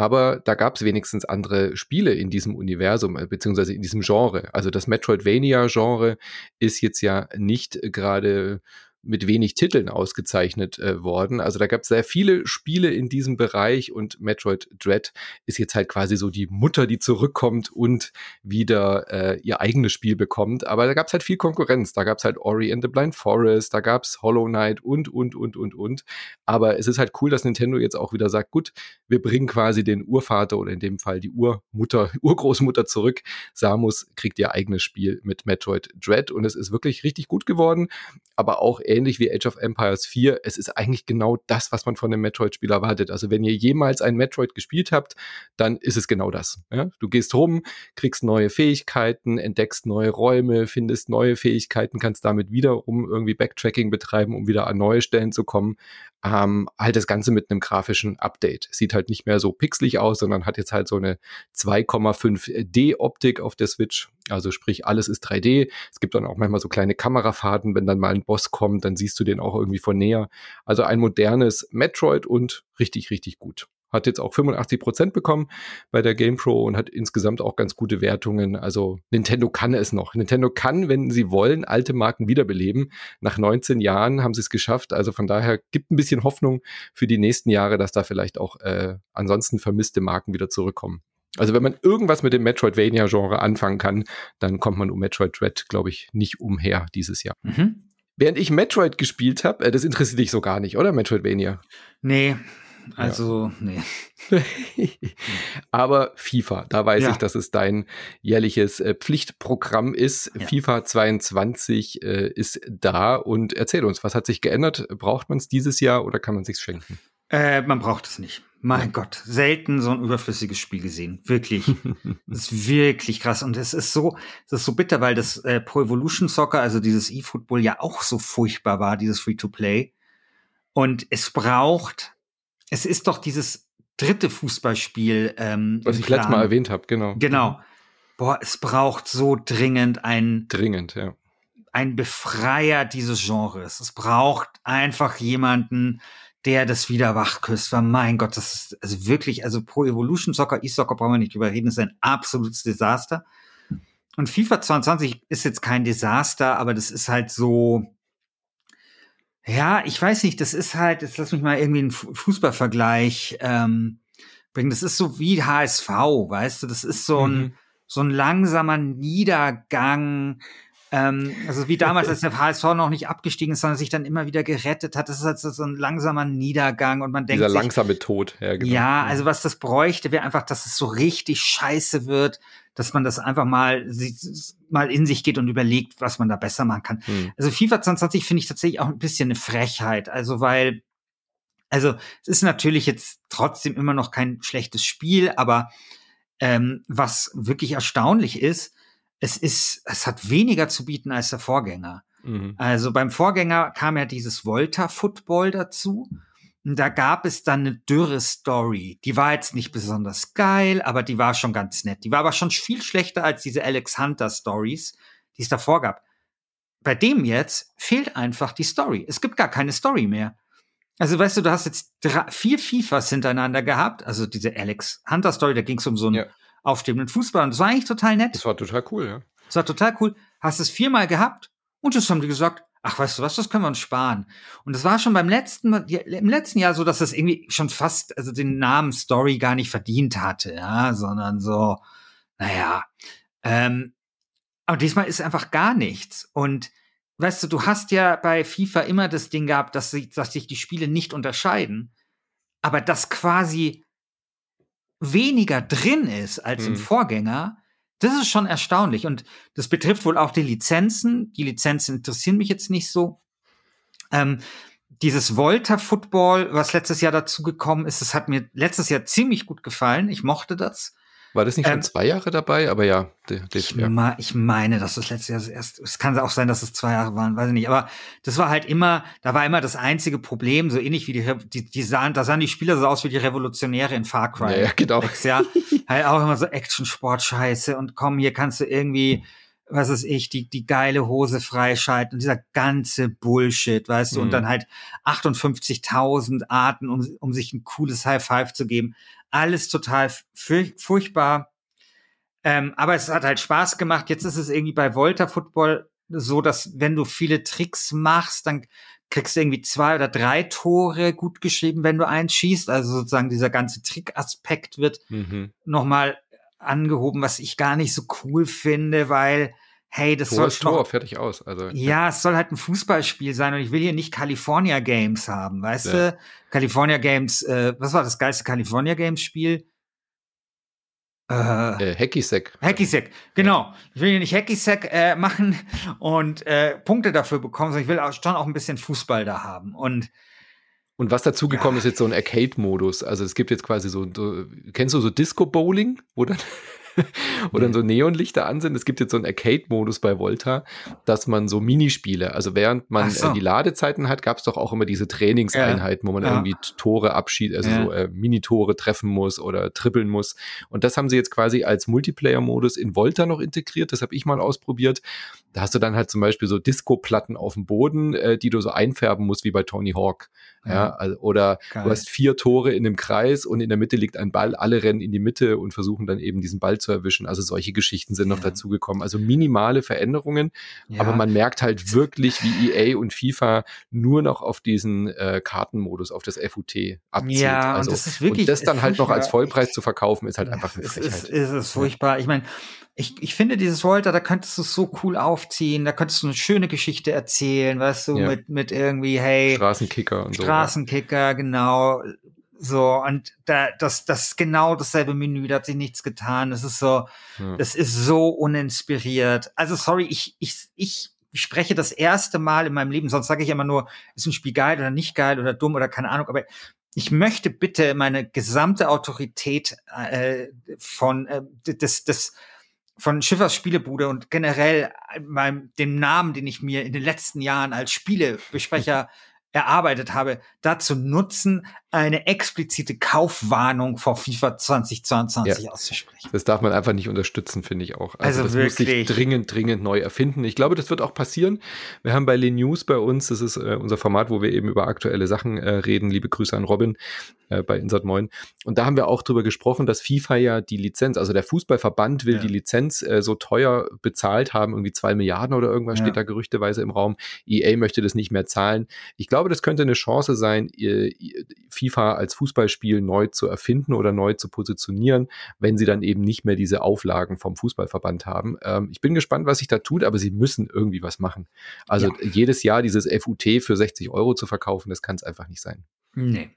aber da gab es wenigstens andere Spiele in diesem Universum, äh, beziehungsweise in diesem Genre. Also das Metroidvania-Genre ist jetzt ja nicht gerade mit wenig Titeln ausgezeichnet äh, worden. Also da gab es sehr viele Spiele in diesem Bereich und Metroid Dread ist jetzt halt quasi so die Mutter, die zurückkommt und wieder äh, ihr eigenes Spiel bekommt. Aber da gab es halt viel Konkurrenz. Da gab es halt Ori and the Blind Forest, da gab es Hollow Knight und, und, und, und, und. Aber es ist halt cool, dass Nintendo jetzt auch wieder sagt, gut, wir bringen quasi den Urvater oder in dem Fall die Urmutter, Urgroßmutter zurück. Samus kriegt ihr eigenes Spiel mit Metroid Dread und es ist wirklich richtig gut geworden, aber auch ähnlich wie Age of Empires 4. Es ist eigentlich genau das, was man von einem Metroid-Spiel erwartet. Also wenn ihr jemals ein Metroid gespielt habt, dann ist es genau das. Ja? Du gehst rum, kriegst neue Fähigkeiten, entdeckst neue Räume, findest neue Fähigkeiten, kannst damit wiederum irgendwie Backtracking betreiben, um wieder an neue Stellen zu kommen ähm, halt das Ganze mit einem grafischen Update. Sieht halt nicht mehr so pixelig aus, sondern hat jetzt halt so eine 2,5D Optik auf der Switch. Also sprich, alles ist 3D. Es gibt dann auch manchmal so kleine Kamerafahrten, wenn dann mal ein Boss kommt, dann siehst du den auch irgendwie von näher. Also ein modernes Metroid und richtig, richtig gut hat jetzt auch 85 Prozent bekommen bei der GamePro und hat insgesamt auch ganz gute Wertungen. Also Nintendo kann es noch. Nintendo kann, wenn sie wollen, alte Marken wiederbeleben. Nach 19 Jahren haben sie es geschafft. Also von daher gibt ein bisschen Hoffnung für die nächsten Jahre, dass da vielleicht auch äh, ansonsten vermisste Marken wieder zurückkommen. Also wenn man irgendwas mit dem Metroidvania-Genre anfangen kann, dann kommt man um Metroid Dread, glaube ich, nicht umher dieses Jahr. Mhm. Während ich Metroid gespielt habe, äh, das interessiert dich so gar nicht, oder Metroidvania? Nee, also, ja. nee. Aber FIFA, da weiß ja. ich, dass es dein jährliches äh, Pflichtprogramm ist. Ja. FIFA 22 äh, ist da und erzähl uns, was hat sich geändert? Braucht man es dieses Jahr oder kann man sich schenken? Äh, man braucht es nicht. Mein Gott, selten so ein überflüssiges Spiel gesehen. Wirklich. das ist wirklich krass. Und es ist so, es ist so bitter, weil das äh, Pro Evolution Soccer, also dieses E-Football ja auch so furchtbar war, dieses Free-to-Play. Und es braucht es ist doch dieses dritte Fußballspiel. Ähm, Was ich letztes Mal erwähnt habe, genau. Genau. Boah, es braucht so dringend ein. Dringend, ja. Ein Befreier dieses Genres. Es braucht einfach jemanden, der das wieder wachküsst. Weil mein Gott, das ist also wirklich, also Pro Evolution Soccer, E-Soccer brauchen wir nicht drüber reden, ist ein absolutes Desaster. Und FIFA 22 ist jetzt kein Desaster, aber das ist halt so, ja, ich weiß nicht, das ist halt, jetzt lass mich mal irgendwie einen Fußballvergleich ähm, bringen. Das ist so wie HSV, weißt du, das ist so ein, mhm. so ein langsamer Niedergang. Ähm, also wie damals, als der HSV noch nicht abgestiegen ist, sondern sich dann immer wieder gerettet hat. Das ist halt so ein langsamer Niedergang und man denkt Dieser sich, langsame Tod, ja, genau. Ja, also was das bräuchte, wäre einfach, dass es so richtig scheiße wird, dass man das einfach mal, mal in sich geht und überlegt, was man da besser machen kann. Hm. Also FIFA 2020 finde ich tatsächlich auch ein bisschen eine Frechheit. Also weil, also es ist natürlich jetzt trotzdem immer noch kein schlechtes Spiel, aber ähm, was wirklich erstaunlich ist, es ist, es hat weniger zu bieten als der Vorgänger. Mhm. Also beim Vorgänger kam ja dieses Volta Football dazu. Und da gab es dann eine dürre Story. Die war jetzt nicht besonders geil, aber die war schon ganz nett. Die war aber schon viel schlechter als diese Alex Hunter Stories, die es davor gab. Bei dem jetzt fehlt einfach die Story. Es gibt gar keine Story mehr. Also weißt du, du hast jetzt drei, vier FIFAs hintereinander gehabt. Also diese Alex Hunter Story, da ging es um so einen ja. Aufstrebenden Fußball. Und das war eigentlich total nett. Das war total cool, ja. Das war total cool. Hast es viermal gehabt und jetzt haben die gesagt, ach, weißt du was, das können wir uns sparen. Und das war schon beim letzten, im letzten Jahr so, dass das irgendwie schon fast, also den Namen Story gar nicht verdient hatte, ja, sondern so, naja. Ähm, aber diesmal ist einfach gar nichts. Und weißt du, du hast ja bei FIFA immer das Ding gehabt, dass, sie, dass sich die Spiele nicht unterscheiden, aber dass quasi weniger drin ist als hm. im mhm. Vorgänger, das ist schon erstaunlich. Und das betrifft wohl auch die Lizenzen. Die Lizenzen interessieren mich jetzt nicht so. Ähm, dieses Volta Football, was letztes Jahr dazu gekommen ist, das hat mir letztes Jahr ziemlich gut gefallen. Ich mochte das. War das nicht schon ähm, zwei Jahre dabei? Aber ja, ich, ja. Ich meine, dass das letzte Jahr erst, es kann auch sein, dass es zwei Jahre waren, weiß ich nicht. Aber das war halt immer, da war immer das einzige Problem, so ähnlich wie die, die, die sahen, da sahen die Spieler so aus wie die Revolutionäre in Far Cry. Ja, ja genau. Ja, halt auch immer so Action-Sport-Scheiße und komm, hier kannst du irgendwie, was ist ich, die, die geile Hose freischalten und dieser ganze Bullshit, weißt mhm. du, und mhm. dann halt 58.000 Arten, um, um sich ein cooles High Five zu geben alles total furchtbar. Ähm, aber es hat halt Spaß gemacht. Jetzt ist es irgendwie bei Volta Football so, dass wenn du viele Tricks machst, dann kriegst du irgendwie zwei oder drei Tore gut geschrieben, wenn du eins schießt. Also sozusagen dieser ganze Trickaspekt wird mhm. nochmal angehoben, was ich gar nicht so cool finde, weil hey, das Tor soll Tor, fertig aus. Also, ja, ja, es soll halt ein Fußballspiel sein und ich will hier nicht California Games haben, weißt ja. du? California Games, äh, was war das geilste California Games Spiel? Äh, äh, Hacky-Sack. Hacky-Sack, genau. Ich will hier nicht Hacky-Sack äh, machen und äh, Punkte dafür bekommen, sondern ich will auch, schon auch ein bisschen Fußball da haben. Und und was dazugekommen ja. ist jetzt so ein Arcade-Modus. Also es gibt jetzt quasi so, so kennst du so Disco-Bowling, wo dann wo dann so Neonlichter an sind. Es gibt jetzt so einen Arcade-Modus bei Volta, dass man so Minispiele, also während man so. äh, die Ladezeiten hat, gab es doch auch immer diese Trainingseinheiten, ja. wo man ja. irgendwie Tore abschied, also ja. so äh, Minitore treffen muss oder trippeln muss. Und das haben sie jetzt quasi als Multiplayer-Modus in Volta noch integriert. Das habe ich mal ausprobiert. Da hast du dann halt zum Beispiel so Disco-Platten auf dem Boden, äh, die du so einfärben musst, wie bei Tony Hawk. Ja, also, oder Geil. du hast vier Tore in einem Kreis und in der Mitte liegt ein Ball. Alle rennen in die Mitte und versuchen dann eben diesen Ball zu erwischen. Also solche Geschichten sind noch ja. dazugekommen. Also minimale Veränderungen, ja. aber man merkt halt wirklich, wie EA und FIFA nur noch auf diesen äh, Kartenmodus, auf das FUT abzielt. Ja, also, und das ist wirklich. Und das dann halt noch als Vollpreis zu verkaufen, ist halt einfach eine Frechheit. Es ist, es ist furchtbar. Ich meine, ich, ich finde dieses Volta, da könntest du es so cool aufziehen, da könntest du eine schöne Geschichte erzählen, weißt du, ja. mit, mit irgendwie, hey. Straßenkicker und Straßenkicker, so. Straßenkicker, genau. So, und da, das, das ist genau dasselbe Menü, da hat sich nichts getan. Es ist so, ja. das ist so uninspiriert. Also, sorry, ich, ich, ich spreche das erste Mal in meinem Leben, sonst sage ich immer nur, ist ein Spiel geil oder nicht geil oder dumm oder keine Ahnung, aber ich möchte bitte meine gesamte Autorität äh, von äh, des, des von Schiffers Spielebude und generell meinem, dem Namen, den ich mir in den letzten Jahren als Spielebesprecher erarbeitet habe, dazu nutzen, eine explizite Kaufwarnung vor FIFA 2022 ja. auszusprechen. Das darf man einfach nicht unterstützen, finde ich auch. Also, also das wirklich. muss sich dringend, dringend neu erfinden. Ich glaube, das wird auch passieren. Wir haben bei Le News bei uns, das ist äh, unser Format, wo wir eben über aktuelle Sachen äh, reden. Liebe Grüße an Robin äh, bei Insert Moin. Und da haben wir auch drüber gesprochen, dass FIFA ja die Lizenz, also der Fußballverband will ja. die Lizenz äh, so teuer bezahlt haben, irgendwie zwei Milliarden oder irgendwas ja. steht da gerüchteweise im Raum. EA möchte das nicht mehr zahlen. Ich glaube, das könnte eine Chance sein, FIFA als Fußballspiel neu zu erfinden oder neu zu positionieren, wenn sie dann eben nicht mehr diese Auflagen vom Fußballverband haben. Ähm, ich bin gespannt, was sich da tut, aber sie müssen irgendwie was machen. Also ja. jedes Jahr dieses FUT für 60 Euro zu verkaufen, das kann es einfach nicht sein. Nee.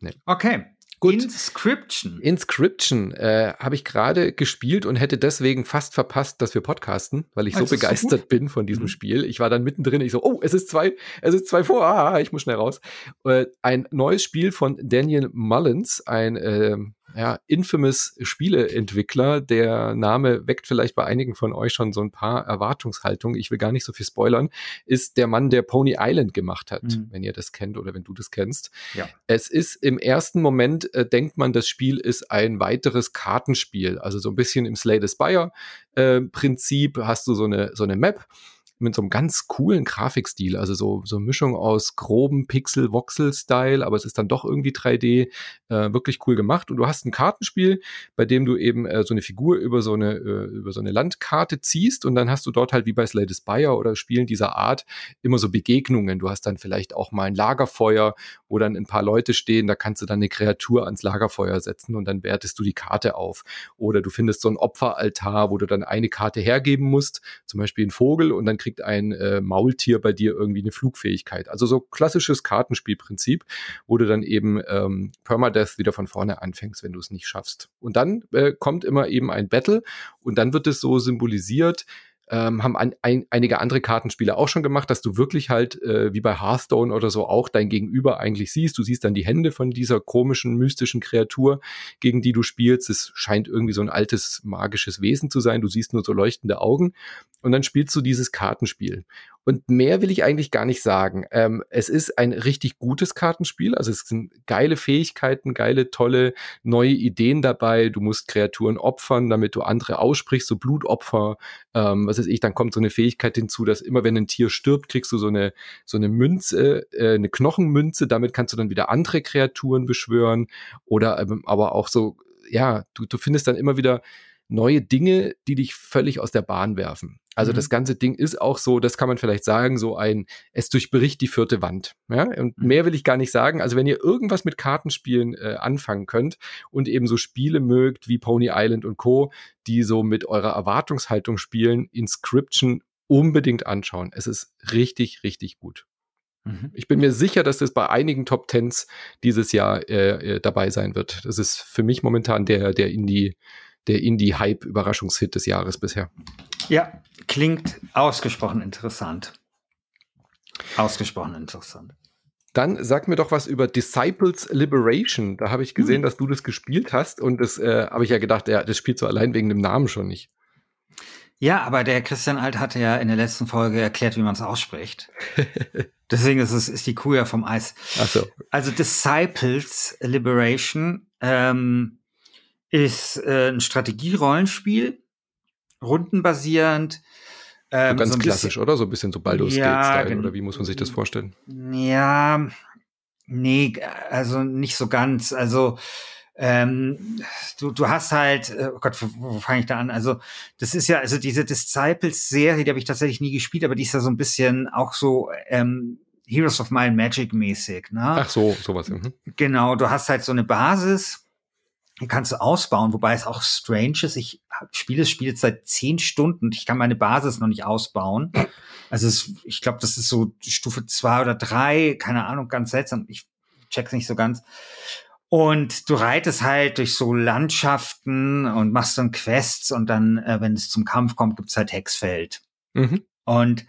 nee. Okay. Gut. Inscription. Inscription äh, habe ich gerade gespielt und hätte deswegen fast verpasst, dass wir podcasten, weil ich so begeistert so bin von diesem mhm. Spiel. Ich war dann mittendrin, ich so, oh, es ist zwei, es ist zwei vor, ah, ich muss schnell raus. Äh, ein neues Spiel von Daniel Mullins, ein äh, ja, infamous Spieleentwickler. Der Name weckt vielleicht bei einigen von euch schon so ein paar Erwartungshaltungen. Ich will gar nicht so viel spoilern. Ist der Mann, der Pony Island gemacht hat, mhm. wenn ihr das kennt oder wenn du das kennst. Ja. Es ist im ersten Moment, äh, denkt man, das Spiel ist ein weiteres Kartenspiel. Also so ein bisschen im Slay the Spire äh, Prinzip hast du so eine, so eine Map mit so einem ganz coolen Grafikstil, also so, so eine Mischung aus groben Pixel-Voxel-Style, aber es ist dann doch irgendwie 3D, äh, wirklich cool gemacht. Und du hast ein Kartenspiel, bei dem du eben äh, so eine Figur über so eine, äh, über so eine Landkarte ziehst und dann hast du dort halt wie bei Slay Spire oder Spielen dieser Art immer so Begegnungen. Du hast dann vielleicht auch mal ein Lagerfeuer, wo dann ein paar Leute stehen, da kannst du dann eine Kreatur ans Lagerfeuer setzen und dann wertest du die Karte auf. Oder du findest so ein Opferaltar, wo du dann eine Karte hergeben musst, zum Beispiel ein Vogel, und dann kriegst kriegt ein äh, Maultier bei dir irgendwie eine Flugfähigkeit. Also so klassisches Kartenspielprinzip, wo du dann eben ähm, Permadeath wieder von vorne anfängst, wenn du es nicht schaffst. Und dann äh, kommt immer eben ein Battle und dann wird es so symbolisiert, ähm, haben an, ein, einige andere Kartenspiele auch schon gemacht, dass du wirklich halt äh, wie bei Hearthstone oder so auch dein Gegenüber eigentlich siehst. Du siehst dann die Hände von dieser komischen, mystischen Kreatur, gegen die du spielst. Es scheint irgendwie so ein altes magisches Wesen zu sein. Du siehst nur so leuchtende Augen und dann spielst du dieses Kartenspiel. Und mehr will ich eigentlich gar nicht sagen. Ähm, es ist ein richtig gutes Kartenspiel. Also es sind geile Fähigkeiten, geile, tolle, neue Ideen dabei. Du musst Kreaturen opfern, damit du andere aussprichst, so Blutopfer. Ähm, was weiß ich, dann kommt so eine Fähigkeit hinzu, dass immer wenn ein Tier stirbt, kriegst du so eine, so eine Münze, äh, eine Knochenmünze. Damit kannst du dann wieder andere Kreaturen beschwören. Oder ähm, aber auch so, ja, du, du findest dann immer wieder neue Dinge, die dich völlig aus der Bahn werfen. Also mhm. das ganze Ding ist auch so, das kann man vielleicht sagen, so ein, es durchbricht die vierte Wand. Ja? Und mhm. mehr will ich gar nicht sagen. Also wenn ihr irgendwas mit Kartenspielen äh, anfangen könnt und eben so Spiele mögt wie Pony Island und Co., die so mit eurer Erwartungshaltung spielen, Inscription unbedingt anschauen. Es ist richtig, richtig gut. Mhm. Ich bin mir sicher, dass das bei einigen Top Tens dieses Jahr äh, äh, dabei sein wird. Das ist für mich momentan der, der Indie, der Indie-Hype-Überraschungshit des Jahres bisher. Ja, klingt ausgesprochen interessant. Ausgesprochen interessant. Dann sag mir doch was über Disciples Liberation. Da habe ich gesehen, hm. dass du das gespielt hast und das äh, habe ich ja gedacht, ja, das spielt so allein wegen dem Namen schon nicht. Ja, aber der Christian Alt hatte ja in der letzten Folge erklärt, wie man es ausspricht. Deswegen ist es ist die Kuh ja vom Eis. Ach so. Also Disciples Liberation ähm, ist äh, ein Strategierollenspiel, rundenbasierend. Ähm, so ganz so klassisch, bisschen, oder? So ein bisschen so Baldur's ja, Gate-Style, oder wie muss man sich das vorstellen? Ja, nee, also nicht so ganz. Also ähm, du, du hast halt, oh Gott, wo, wo fange ich da an? Also, das ist ja, also diese Disciples-Serie, die habe ich tatsächlich nie gespielt, aber die ist ja so ein bisschen auch so ähm, Heroes of Might Magic mäßig, ne? Ach so, sowas. Mhm. Genau, du hast halt so eine Basis kannst du ausbauen, wobei es auch strange ist. Ich spiele das Spiel jetzt seit zehn Stunden und ich kann meine Basis noch nicht ausbauen. Also es, ich glaube, das ist so Stufe zwei oder drei, keine Ahnung, ganz seltsam. Ich check's nicht so ganz. Und du reitest halt durch so Landschaften und machst dann Quests und dann, äh, wenn es zum Kampf kommt, gibt's halt Hexfeld. Mhm. Und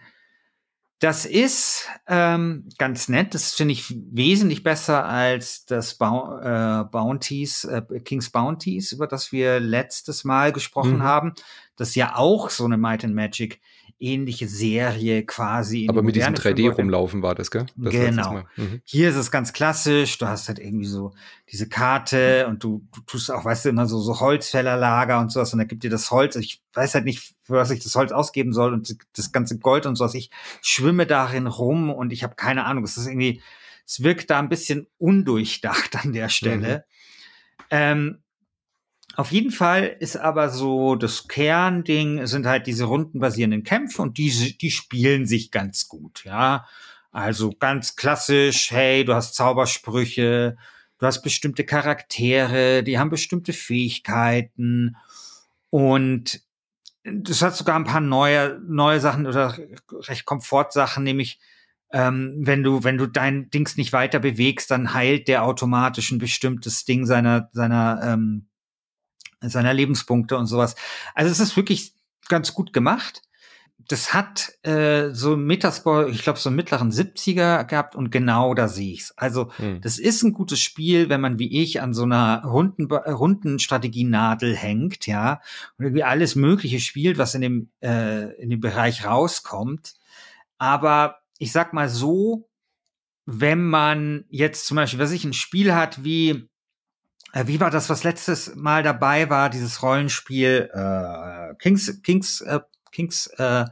das ist ähm, ganz nett. Das finde ich wesentlich besser als das Bou äh, Bounties, äh, King's Bounties, über das wir letztes Mal gesprochen mhm. haben. Das ja auch so eine Might and Magic ähnliche Serie quasi. Aber mit diesem 3D rumlaufen war das, gell? Das genau. Mhm. Hier ist es ganz klassisch. Du hast halt irgendwie so diese Karte und du, du tust auch, weißt du, immer so, so Holzfällerlager und sowas und da gibt dir das Holz. Ich weiß halt nicht, für was ich das Holz ausgeben soll und das ganze Gold und sowas. Ich schwimme darin rum und ich habe keine Ahnung. Es ist irgendwie, es wirkt da ein bisschen undurchdacht an der Stelle. Mhm. Ähm, auf jeden Fall ist aber so das Kernding sind halt diese rundenbasierenden Kämpfe und diese, die spielen sich ganz gut, ja. Also ganz klassisch, hey, du hast Zaubersprüche, du du hast bestimmte Charaktere, die haben bestimmte Fähigkeiten und das hat sogar ein paar neue, neue Sachen oder recht Komfortsachen, nämlich ähm, wenn du, wenn du dein Dings nicht weiter bewegst, dann heilt der automatisch ein bestimmtes Ding seiner, seiner, ähm, seiner Lebenspunkte und sowas. Also es ist wirklich ganz gut gemacht das hat äh, so Metascore, ich glaube, so einen mittleren 70er gehabt und genau da sehe ich's. Also, hm. das ist ein gutes Spiel, wenn man wie ich an so einer runden, runden Strategienadel hängt, ja, und irgendwie alles Mögliche spielt, was in dem, äh, in dem Bereich rauskommt. Aber ich sag mal so, wenn man jetzt zum Beispiel, was ich ein Spiel hat wie wie war das, was letztes Mal dabei war, dieses Rollenspiel äh, Kings, Kings äh, Kings, äh,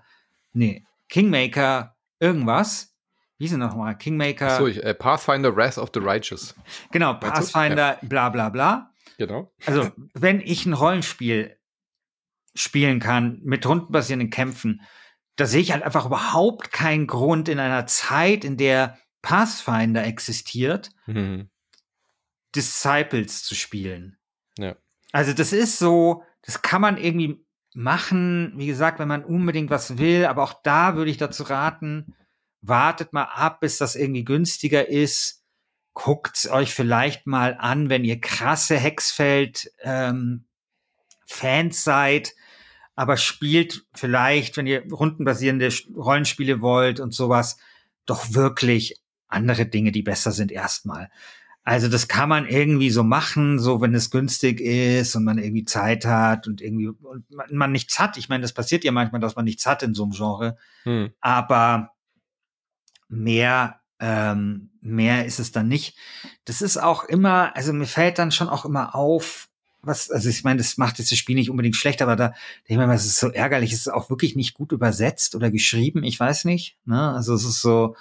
nee, Kingmaker irgendwas. Wie sind nochmal? Kingmaker. So, ich, äh, Pathfinder Wrath of the Righteous. Genau, Pathfinder, ja. bla bla bla. Genau. Also, wenn ich ein Rollenspiel spielen kann mit rundenbasierenden Kämpfen, da sehe ich halt einfach überhaupt keinen Grund in einer Zeit, in der Pathfinder existiert, mhm. Disciples zu spielen. Ja. Also das ist so, das kann man irgendwie machen, wie gesagt, wenn man unbedingt was will, aber auch da würde ich dazu raten, wartet mal ab, bis das irgendwie günstiger ist. Guckt euch vielleicht mal an, wenn ihr krasse Hexfeld ähm, Fans seid, aber spielt vielleicht, wenn ihr rundenbasierende Rollenspiele wollt und sowas, doch wirklich andere Dinge, die besser sind erstmal. Also das kann man irgendwie so machen, so wenn es günstig ist und man irgendwie Zeit hat und irgendwie und man nichts hat. Ich meine, das passiert ja manchmal, dass man nichts hat in so einem Genre. Hm. Aber mehr, ähm, mehr ist es dann nicht. Das ist auch immer, also mir fällt dann schon auch immer auf, was, also ich meine, das macht jetzt das Spiel nicht unbedingt schlecht, aber da denke ich mir, es ist so ärgerlich, es ist auch wirklich nicht gut übersetzt oder geschrieben, ich weiß nicht. Ne? Also es ist so,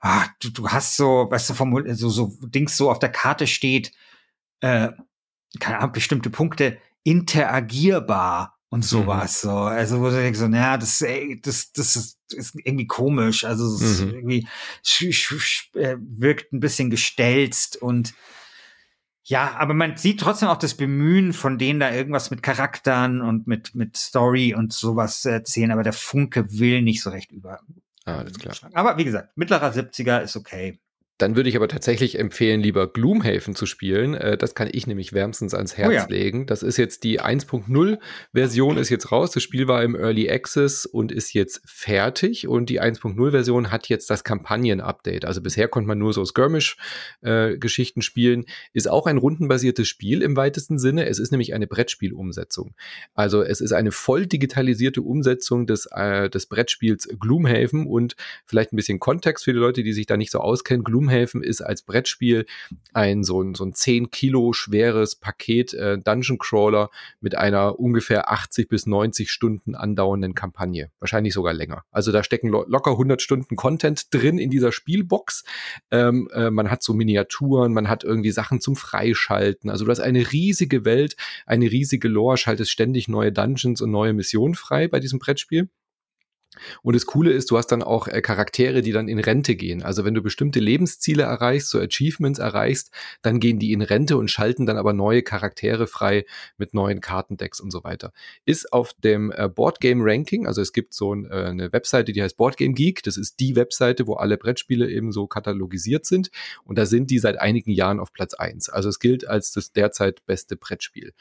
ah, du, du hast so, weißt du, vom, so, so Dings so auf der Karte steht, äh, keine Ahnung, bestimmte Punkte interagierbar und mhm. sowas. Mhm. So. Also, wo du denkst, so, naja, das, das, das ist, ist irgendwie komisch. Also, es mhm. irgendwie äh, wirkt ein bisschen gestelzt und ja, aber man sieht trotzdem auch das Bemühen von denen da irgendwas mit Charakteren und mit, mit Story und sowas zu erzählen, aber der Funke will nicht so recht über, Ah, alles klar. Aber wie gesagt, mittlerer 70er ist okay. Dann würde ich aber tatsächlich empfehlen, lieber Gloomhaven zu spielen. Äh, das kann ich nämlich wärmstens ans Herz oh ja. legen. Das ist jetzt die 1.0 Version ist jetzt raus. Das Spiel war im Early Access und ist jetzt fertig. Und die 1.0 Version hat jetzt das Kampagnen-Update. Also bisher konnte man nur so Skirmish-Geschichten äh, spielen. Ist auch ein rundenbasiertes Spiel im weitesten Sinne. Es ist nämlich eine Brettspielumsetzung. Also es ist eine voll digitalisierte Umsetzung des, äh, des Brettspiels Gloomhaven und vielleicht ein bisschen Kontext für die Leute, die sich da nicht so auskennen. Gloomhaven Gloomhaven ist als Brettspiel ein so ein, so ein 10 Kilo schweres Paket äh, Dungeon Crawler mit einer ungefähr 80 bis 90 Stunden andauernden Kampagne. Wahrscheinlich sogar länger. Also da stecken lo locker 100 Stunden Content drin in dieser Spielbox. Ähm, äh, man hat so Miniaturen, man hat irgendwie Sachen zum Freischalten. Also du hast eine riesige Welt, eine riesige Lore, schaltest ständig neue Dungeons und neue Missionen frei bei diesem Brettspiel. Und das Coole ist, du hast dann auch äh, Charaktere, die dann in Rente gehen. Also wenn du bestimmte Lebensziele erreichst, so Achievements erreichst, dann gehen die in Rente und schalten dann aber neue Charaktere frei mit neuen Kartendecks und so weiter. Ist auf dem äh, Boardgame Ranking, also es gibt so ein, äh, eine Webseite, die heißt Boardgame Geek. Das ist die Webseite, wo alle Brettspiele eben so katalogisiert sind. Und da sind die seit einigen Jahren auf Platz eins. Also es gilt als das derzeit beste Brettspiel.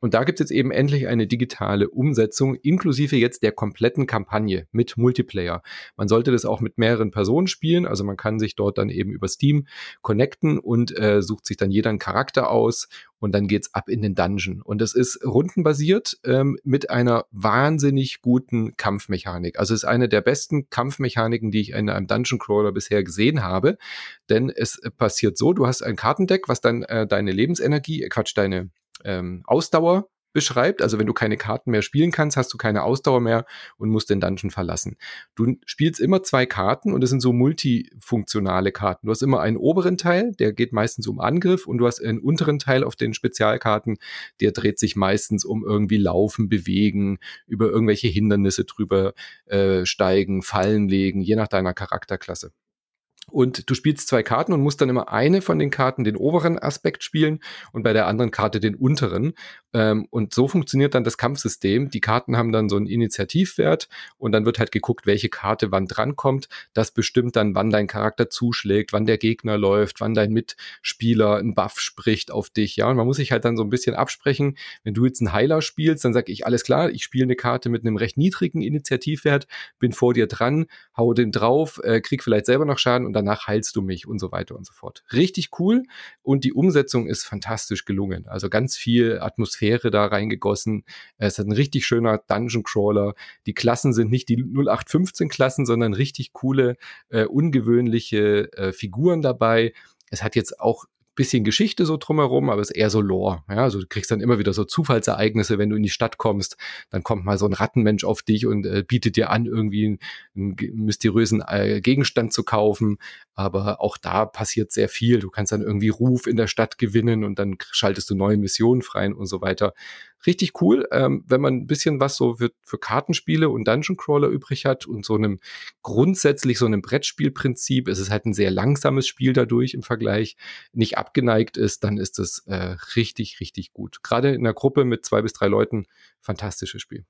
Und da gibt es jetzt eben endlich eine digitale Umsetzung, inklusive jetzt der kompletten Kampagne mit Multiplayer. Man sollte das auch mit mehreren Personen spielen, also man kann sich dort dann eben über Steam connecten und äh, sucht sich dann jeder einen Charakter aus und dann geht's ab in den Dungeon. Und es ist rundenbasiert ähm, mit einer wahnsinnig guten Kampfmechanik. Also es ist eine der besten Kampfmechaniken, die ich in einem Dungeon Crawler bisher gesehen habe. Denn es passiert so, du hast ein Kartendeck, was dann äh, deine Lebensenergie, äh, Quatsch, deine ähm, Ausdauer beschreibt. Also wenn du keine Karten mehr spielen kannst, hast du keine Ausdauer mehr und musst den Dungeon verlassen. Du spielst immer zwei Karten und es sind so multifunktionale Karten. Du hast immer einen oberen Teil, der geht meistens um Angriff und du hast einen unteren Teil auf den Spezialkarten, der dreht sich meistens um irgendwie Laufen, Bewegen, über irgendwelche Hindernisse drüber äh, steigen, Fallen legen, je nach deiner Charakterklasse. Und du spielst zwei Karten und musst dann immer eine von den Karten den oberen Aspekt spielen und bei der anderen Karte den unteren. Ähm, und so funktioniert dann das Kampfsystem. Die Karten haben dann so einen Initiativwert und dann wird halt geguckt, welche Karte wann drankommt. Das bestimmt dann, wann dein Charakter zuschlägt, wann der Gegner läuft, wann dein Mitspieler einen Buff spricht auf dich. Ja, und man muss sich halt dann so ein bisschen absprechen. Wenn du jetzt einen Heiler spielst, dann sag ich, alles klar, ich spiele eine Karte mit einem recht niedrigen Initiativwert, bin vor dir dran, hau den drauf, äh, krieg vielleicht selber noch Schaden und danach heilst du mich und so weiter und so fort. Richtig cool und die Umsetzung ist fantastisch gelungen. Also ganz viel Atmosphäre da reingegossen. Es ist ein richtig schöner Dungeon Crawler. Die Klassen sind nicht die 0815 Klassen, sondern richtig coole, äh, ungewöhnliche äh, Figuren dabei. Es hat jetzt auch bisschen Geschichte so drumherum, aber es ist eher so Lore. Ja, also du kriegst dann immer wieder so Zufallsereignisse, wenn du in die Stadt kommst, dann kommt mal so ein Rattenmensch auf dich und äh, bietet dir an, irgendwie einen, einen mysteriösen äh, Gegenstand zu kaufen. Aber auch da passiert sehr viel. Du kannst dann irgendwie Ruf in der Stadt gewinnen und dann schaltest du neue Missionen frei und so weiter richtig cool, ähm, wenn man ein bisschen was so für, für Kartenspiele und Dungeon Crawler übrig hat und so einem grundsätzlich so einem Brettspielprinzip, es ist halt ein sehr langsames Spiel dadurch im Vergleich, nicht abgeneigt ist, dann ist es äh, richtig, richtig gut. Gerade in einer Gruppe mit zwei bis drei Leuten, fantastisches Spiel.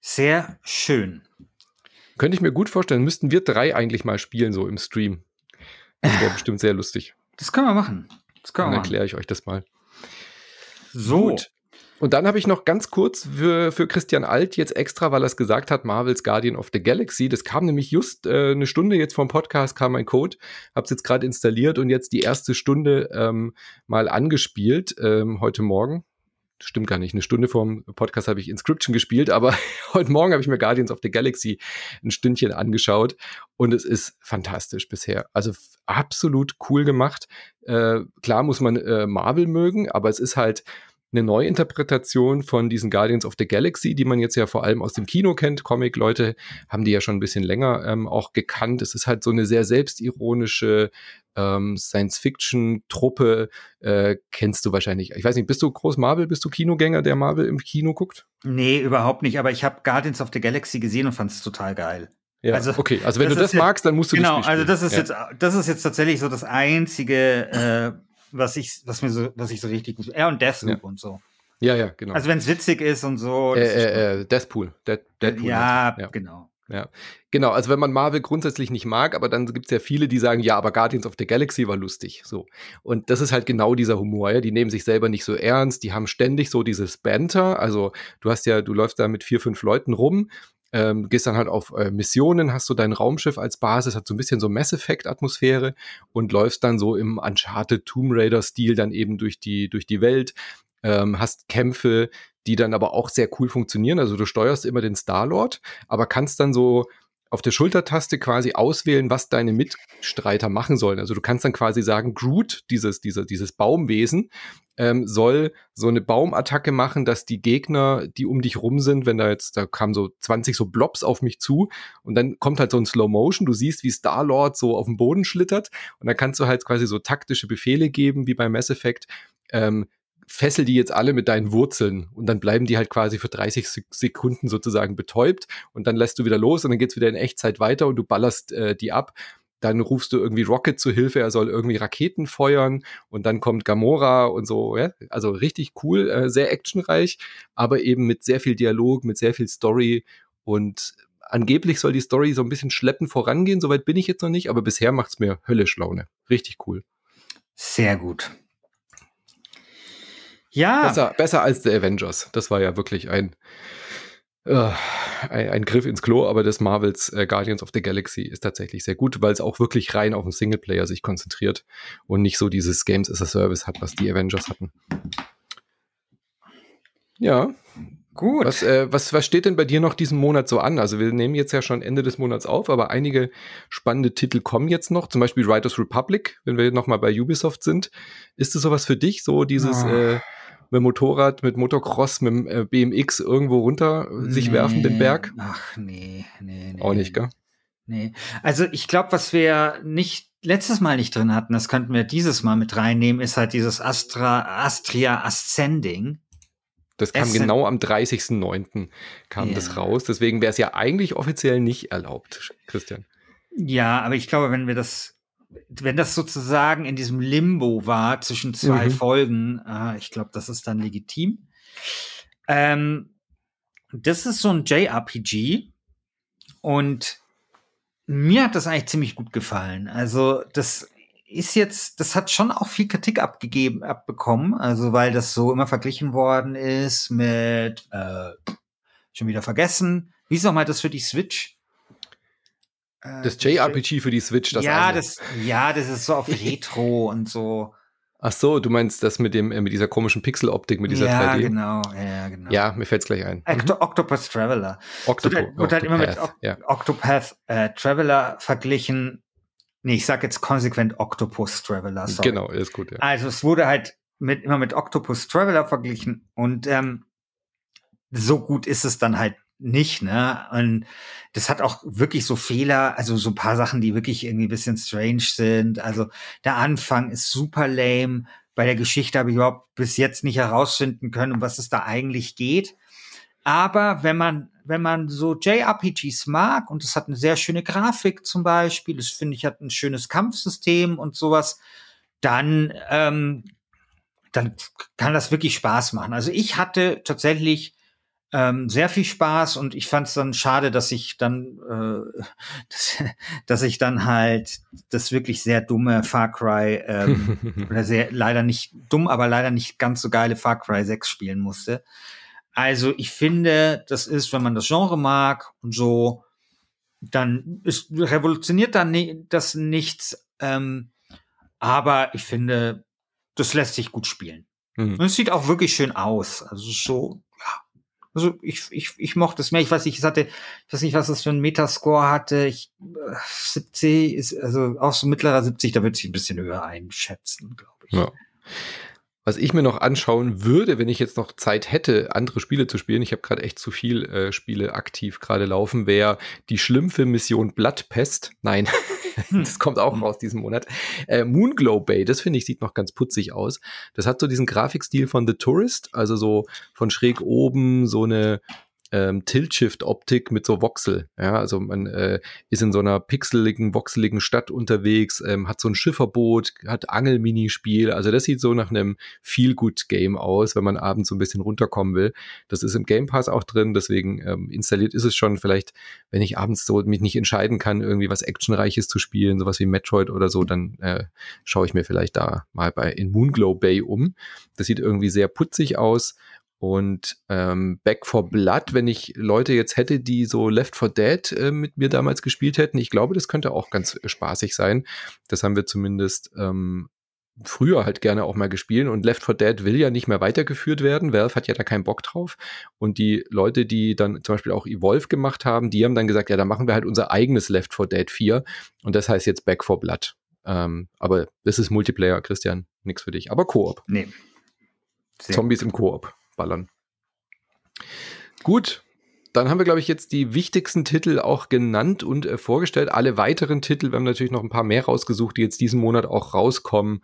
Sehr schön. Könnte ich mir gut vorstellen, müssten wir drei eigentlich mal spielen, so im Stream. Das wäre bestimmt sehr lustig. Das können wir machen. Das können wir Dann erkläre ich euch das mal. So. Gut. Und dann habe ich noch ganz kurz für, für Christian Alt jetzt extra, weil er es gesagt hat, Marvels Guardian of the Galaxy. Das kam nämlich just äh, eine Stunde jetzt vom Podcast, kam mein Code. Habe es jetzt gerade installiert und jetzt die erste Stunde ähm, mal angespielt ähm, heute Morgen. Stimmt gar nicht. Eine Stunde vorm Podcast habe ich Inscription gespielt, aber heute Morgen habe ich mir Guardians of the Galaxy ein Stündchen angeschaut und es ist fantastisch bisher. Also absolut cool gemacht. Äh, klar muss man äh, Marvel mögen, aber es ist halt eine Neuinterpretation von diesen Guardians of the Galaxy, die man jetzt ja vor allem aus dem Kino kennt. Comic-Leute haben die ja schon ein bisschen länger ähm, auch gekannt. Es ist halt so eine sehr selbstironische ähm, Science-Fiction-Truppe. Äh, kennst du wahrscheinlich. Ich weiß nicht, bist du groß Marvel? Bist du Kinogänger, der Marvel im Kino guckt? Nee, überhaupt nicht. Aber ich habe Guardians of the Galaxy gesehen und fand es total geil. Ja, also, okay, also wenn das du das magst, dann musst du genau. Also das ist ja. jetzt, das ist jetzt tatsächlich so das einzige äh, was ich, was mir so, was ich so richtig. Er und Deathloop ja. und so. Ja, ja, genau. Also wenn es witzig ist und so. Äh, äh, äh, Deathpool. Dead, Deadpool. Ja, ja, genau. Ja, genau. Also wenn man Marvel grundsätzlich nicht mag, aber dann gibt es ja viele, die sagen, ja, aber Guardians of the Galaxy war lustig. So. Und das ist halt genau dieser Humor, ja. Die nehmen sich selber nicht so ernst, die haben ständig so dieses Banter. Also du hast ja, du läufst da mit vier, fünf Leuten rum ähm, gehst dann halt auf äh, Missionen, hast du dein Raumschiff als Basis, hat so ein bisschen so Mass Effect Atmosphäre und läufst dann so im Uncharted Tomb Raider Stil dann eben durch die durch die Welt, ähm, hast Kämpfe, die dann aber auch sehr cool funktionieren. Also du steuerst immer den Star Lord, aber kannst dann so auf der Schultertaste quasi auswählen, was deine Mitstreiter machen sollen. Also du kannst dann quasi sagen, Groot, dieses, dieser, dieses Baumwesen, ähm, soll so eine Baumattacke machen, dass die Gegner, die um dich rum sind, wenn da jetzt, da kamen so 20 so Blobs auf mich zu und dann kommt halt so ein Slow Motion, du siehst, wie Star-Lord so auf dem Boden schlittert und dann kannst du halt quasi so taktische Befehle geben, wie bei Mass Effect, ähm, fessel die jetzt alle mit deinen Wurzeln und dann bleiben die halt quasi für 30 Sekunden sozusagen betäubt und dann lässt du wieder los und dann geht's wieder in Echtzeit weiter und du ballerst äh, die ab. Dann rufst du irgendwie Rocket zu Hilfe, er soll irgendwie Raketen feuern und dann kommt Gamora und so. Ja? Also richtig cool, äh, sehr actionreich, aber eben mit sehr viel Dialog, mit sehr viel Story und angeblich soll die Story so ein bisschen schleppend vorangehen. Soweit bin ich jetzt noch nicht, aber bisher macht's mir höllisch Laune. Richtig cool. Sehr gut. Ja. Besser, besser als The Avengers. Das war ja wirklich ein, äh, ein, ein, Griff ins Klo, aber das Marvels äh, Guardians of the Galaxy ist tatsächlich sehr gut, weil es auch wirklich rein auf den Singleplayer sich konzentriert und nicht so dieses Games as a Service hat, was die Avengers hatten. Ja, Gut. Was, äh, was, was steht denn bei dir noch diesen Monat so an? Also wir nehmen jetzt ja schon Ende des Monats auf, aber einige spannende Titel kommen jetzt noch. Zum Beispiel Writers Republic, wenn wir noch mal bei Ubisoft sind. Ist das sowas für dich, so dieses oh. äh, mit dem Motorrad, mit Motocross, mit dem äh, BMX irgendwo runter nee. sich werfen den Berg? Ach nee, nee, nee. Auch nicht, gell? Nee. Also ich glaube, was wir nicht letztes Mal nicht drin hatten, das könnten wir dieses Mal mit reinnehmen, ist halt dieses Astra, Astria Ascending. Das kam Essen. genau am 30.09. kam yeah. das raus. Deswegen wäre es ja eigentlich offiziell nicht erlaubt, Christian. Ja, aber ich glaube, wenn wir das, wenn das sozusagen in diesem Limbo war zwischen zwei mhm. Folgen, äh, ich glaube, das ist dann legitim. Ähm, das ist so ein JRPG und mir hat das eigentlich ziemlich gut gefallen. Also das ist jetzt, das hat schon auch viel Kritik abgegeben, abbekommen, also weil das so immer verglichen worden ist mit, äh, schon wieder vergessen, wie ist nochmal das für die Switch? Äh, das JRPG für die Switch, das ja, eine. das ja, das ist so auf Retro und so. Ach so, du meinst das mit dem äh, mit dieser komischen Pixel-Optik, mit dieser ja, 3D? Genau, ja, genau. Ja, mir fällt's gleich ein. Octo mhm. Octopus Traveler. Octopo wird, halt, wird halt immer mit o ja. Octopath äh, Traveler verglichen. Nee, ich sag jetzt konsequent Octopus Traveler. Sorry. Genau, ist gut, ja. Also es wurde halt mit, immer mit Octopus Traveler verglichen und ähm, so gut ist es dann halt nicht, ne? Und das hat auch wirklich so Fehler, also so ein paar Sachen, die wirklich irgendwie ein bisschen strange sind. Also der Anfang ist super lame. Bei der Geschichte habe ich überhaupt bis jetzt nicht herausfinden können, um was es da eigentlich geht. Aber wenn man, wenn man so JRPGs mag und es hat eine sehr schöne Grafik zum Beispiel, das finde ich hat ein schönes Kampfsystem und sowas, dann, ähm, dann kann das wirklich Spaß machen. Also ich hatte tatsächlich ähm, sehr viel Spaß und ich fand es dann schade, dass ich dann, äh, dass, dass ich dann halt das wirklich sehr dumme Far Cry ähm, oder sehr leider nicht dumm, aber leider nicht ganz so geile Far Cry 6 spielen musste. Also ich finde, das ist, wenn man das Genre mag und so, dann ist, revolutioniert dann ne, das nichts. Ähm, aber ich finde, das lässt sich gut spielen. Mhm. Und es sieht auch wirklich schön aus. Also so, also ich, ich, ich mochte es mehr. Ich weiß nicht, es hatte, ich weiß nicht, was das für ein Metascore hatte. Ich, 70 äh, ist, also auch so mittlerer 70, da würde ich ein bisschen höher einschätzen, glaube ich. Ja. Was ich mir noch anschauen würde, wenn ich jetzt noch Zeit hätte, andere Spiele zu spielen, ich habe gerade echt zu viel äh, Spiele aktiv gerade laufen, wäre die Schlimmfilm-Mission Bloodpest. Nein, das kommt auch hm. raus diesen Monat. Äh, Moonglow Bay, das finde ich, sieht noch ganz putzig aus. Das hat so diesen Grafikstil von The Tourist, also so von schräg oben, so eine ähm, Tilt-Shift-Optik mit so Voxel. Ja, also man äh, ist in so einer pixeligen, voxeligen Stadt unterwegs, ähm, hat so ein Schifferboot, hat Angelminispiel. Also das sieht so nach einem Feel-Good-Game aus, wenn man abends so ein bisschen runterkommen will. Das ist im Game Pass auch drin, deswegen ähm, installiert ist es schon. Vielleicht, wenn ich abends so mich nicht entscheiden kann, irgendwie was Actionreiches zu spielen, sowas wie Metroid oder so, dann äh, schaue ich mir vielleicht da mal bei in Moonglow Bay um. Das sieht irgendwie sehr putzig aus und ähm, Back for Blood, wenn ich Leute jetzt hätte, die so Left 4 Dead äh, mit mir damals gespielt hätten, ich glaube, das könnte auch ganz spaßig sein. Das haben wir zumindest ähm, früher halt gerne auch mal gespielt und Left 4 Dead will ja nicht mehr weitergeführt werden. Valve hat ja da keinen Bock drauf. Und die Leute, die dann zum Beispiel auch Evolve gemacht haben, die haben dann gesagt, ja, da machen wir halt unser eigenes Left 4 Dead 4 und das heißt jetzt Back for Blood. Ähm, aber das ist Multiplayer, Christian, nix für dich. Aber Koop. Nee. Sehr Zombies im Koop ballern. Gut, dann haben wir, glaube ich, jetzt die wichtigsten Titel auch genannt und äh, vorgestellt. Alle weiteren Titel, wir haben natürlich noch ein paar mehr rausgesucht, die jetzt diesen Monat auch rauskommen,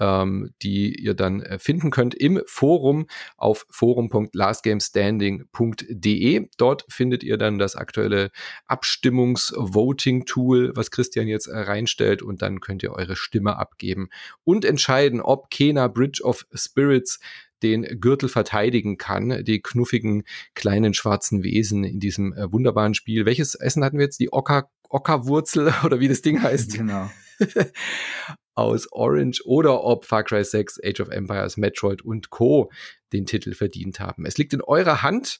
ähm, die ihr dann äh, finden könnt im Forum auf forum.lastgamestanding.de. Dort findet ihr dann das aktuelle Abstimmungs-Voting-Tool, was Christian jetzt äh, reinstellt und dann könnt ihr eure Stimme abgeben und entscheiden, ob Kena Bridge of Spirits den Gürtel verteidigen kann, die knuffigen kleinen schwarzen Wesen in diesem äh, wunderbaren Spiel. Welches Essen hatten wir jetzt? Die Ocker, Ockerwurzel oder wie das Ding heißt? Genau. aus Orange oder ob Far Cry 6, Age of Empires, Metroid und Co. den Titel verdient haben. Es liegt in eurer Hand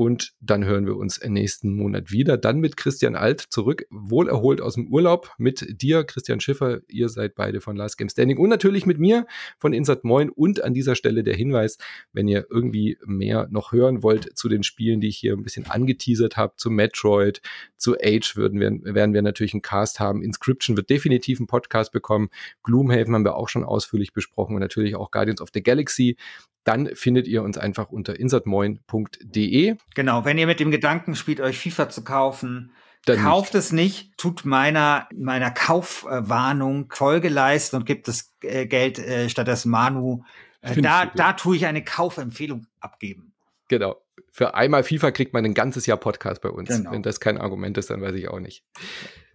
und dann hören wir uns nächsten Monat wieder. Dann mit Christian Alt zurück, wohlerholt aus dem Urlaub. Mit dir, Christian Schiffer. Ihr seid beide von Last Game Standing. Und natürlich mit mir von Insert Moin. Und an dieser Stelle der Hinweis, wenn ihr irgendwie mehr noch hören wollt zu den Spielen, die ich hier ein bisschen angeteasert habe, zu Metroid, zu Age, würden wir, werden wir natürlich einen Cast haben. Inscription wird definitiv einen Podcast bekommen. Gloomhaven haben wir auch schon ausführlich besprochen und natürlich auch Guardians of the Galaxy dann findet ihr uns einfach unter insertmoin.de. Genau, wenn ihr mit dem Gedanken spielt, euch FIFA zu kaufen, dann kauft nicht. es nicht, tut meiner, meiner Kaufwarnung Folge leisten und gibt das äh, Geld äh, stattdessen Manu. Äh, da, da tue ich eine Kaufempfehlung abgeben. Genau. Für einmal FIFA kriegt man ein ganzes Jahr Podcast bei uns. Genau. Wenn das kein Argument ist, dann weiß ich auch nicht.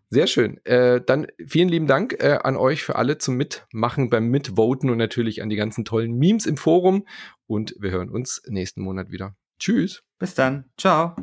Sehr schön. Äh, dann vielen lieben Dank äh, an euch für alle zum Mitmachen beim Mitvoten und natürlich an die ganzen tollen Memes im Forum. Und wir hören uns nächsten Monat wieder. Tschüss. Bis dann. Ciao.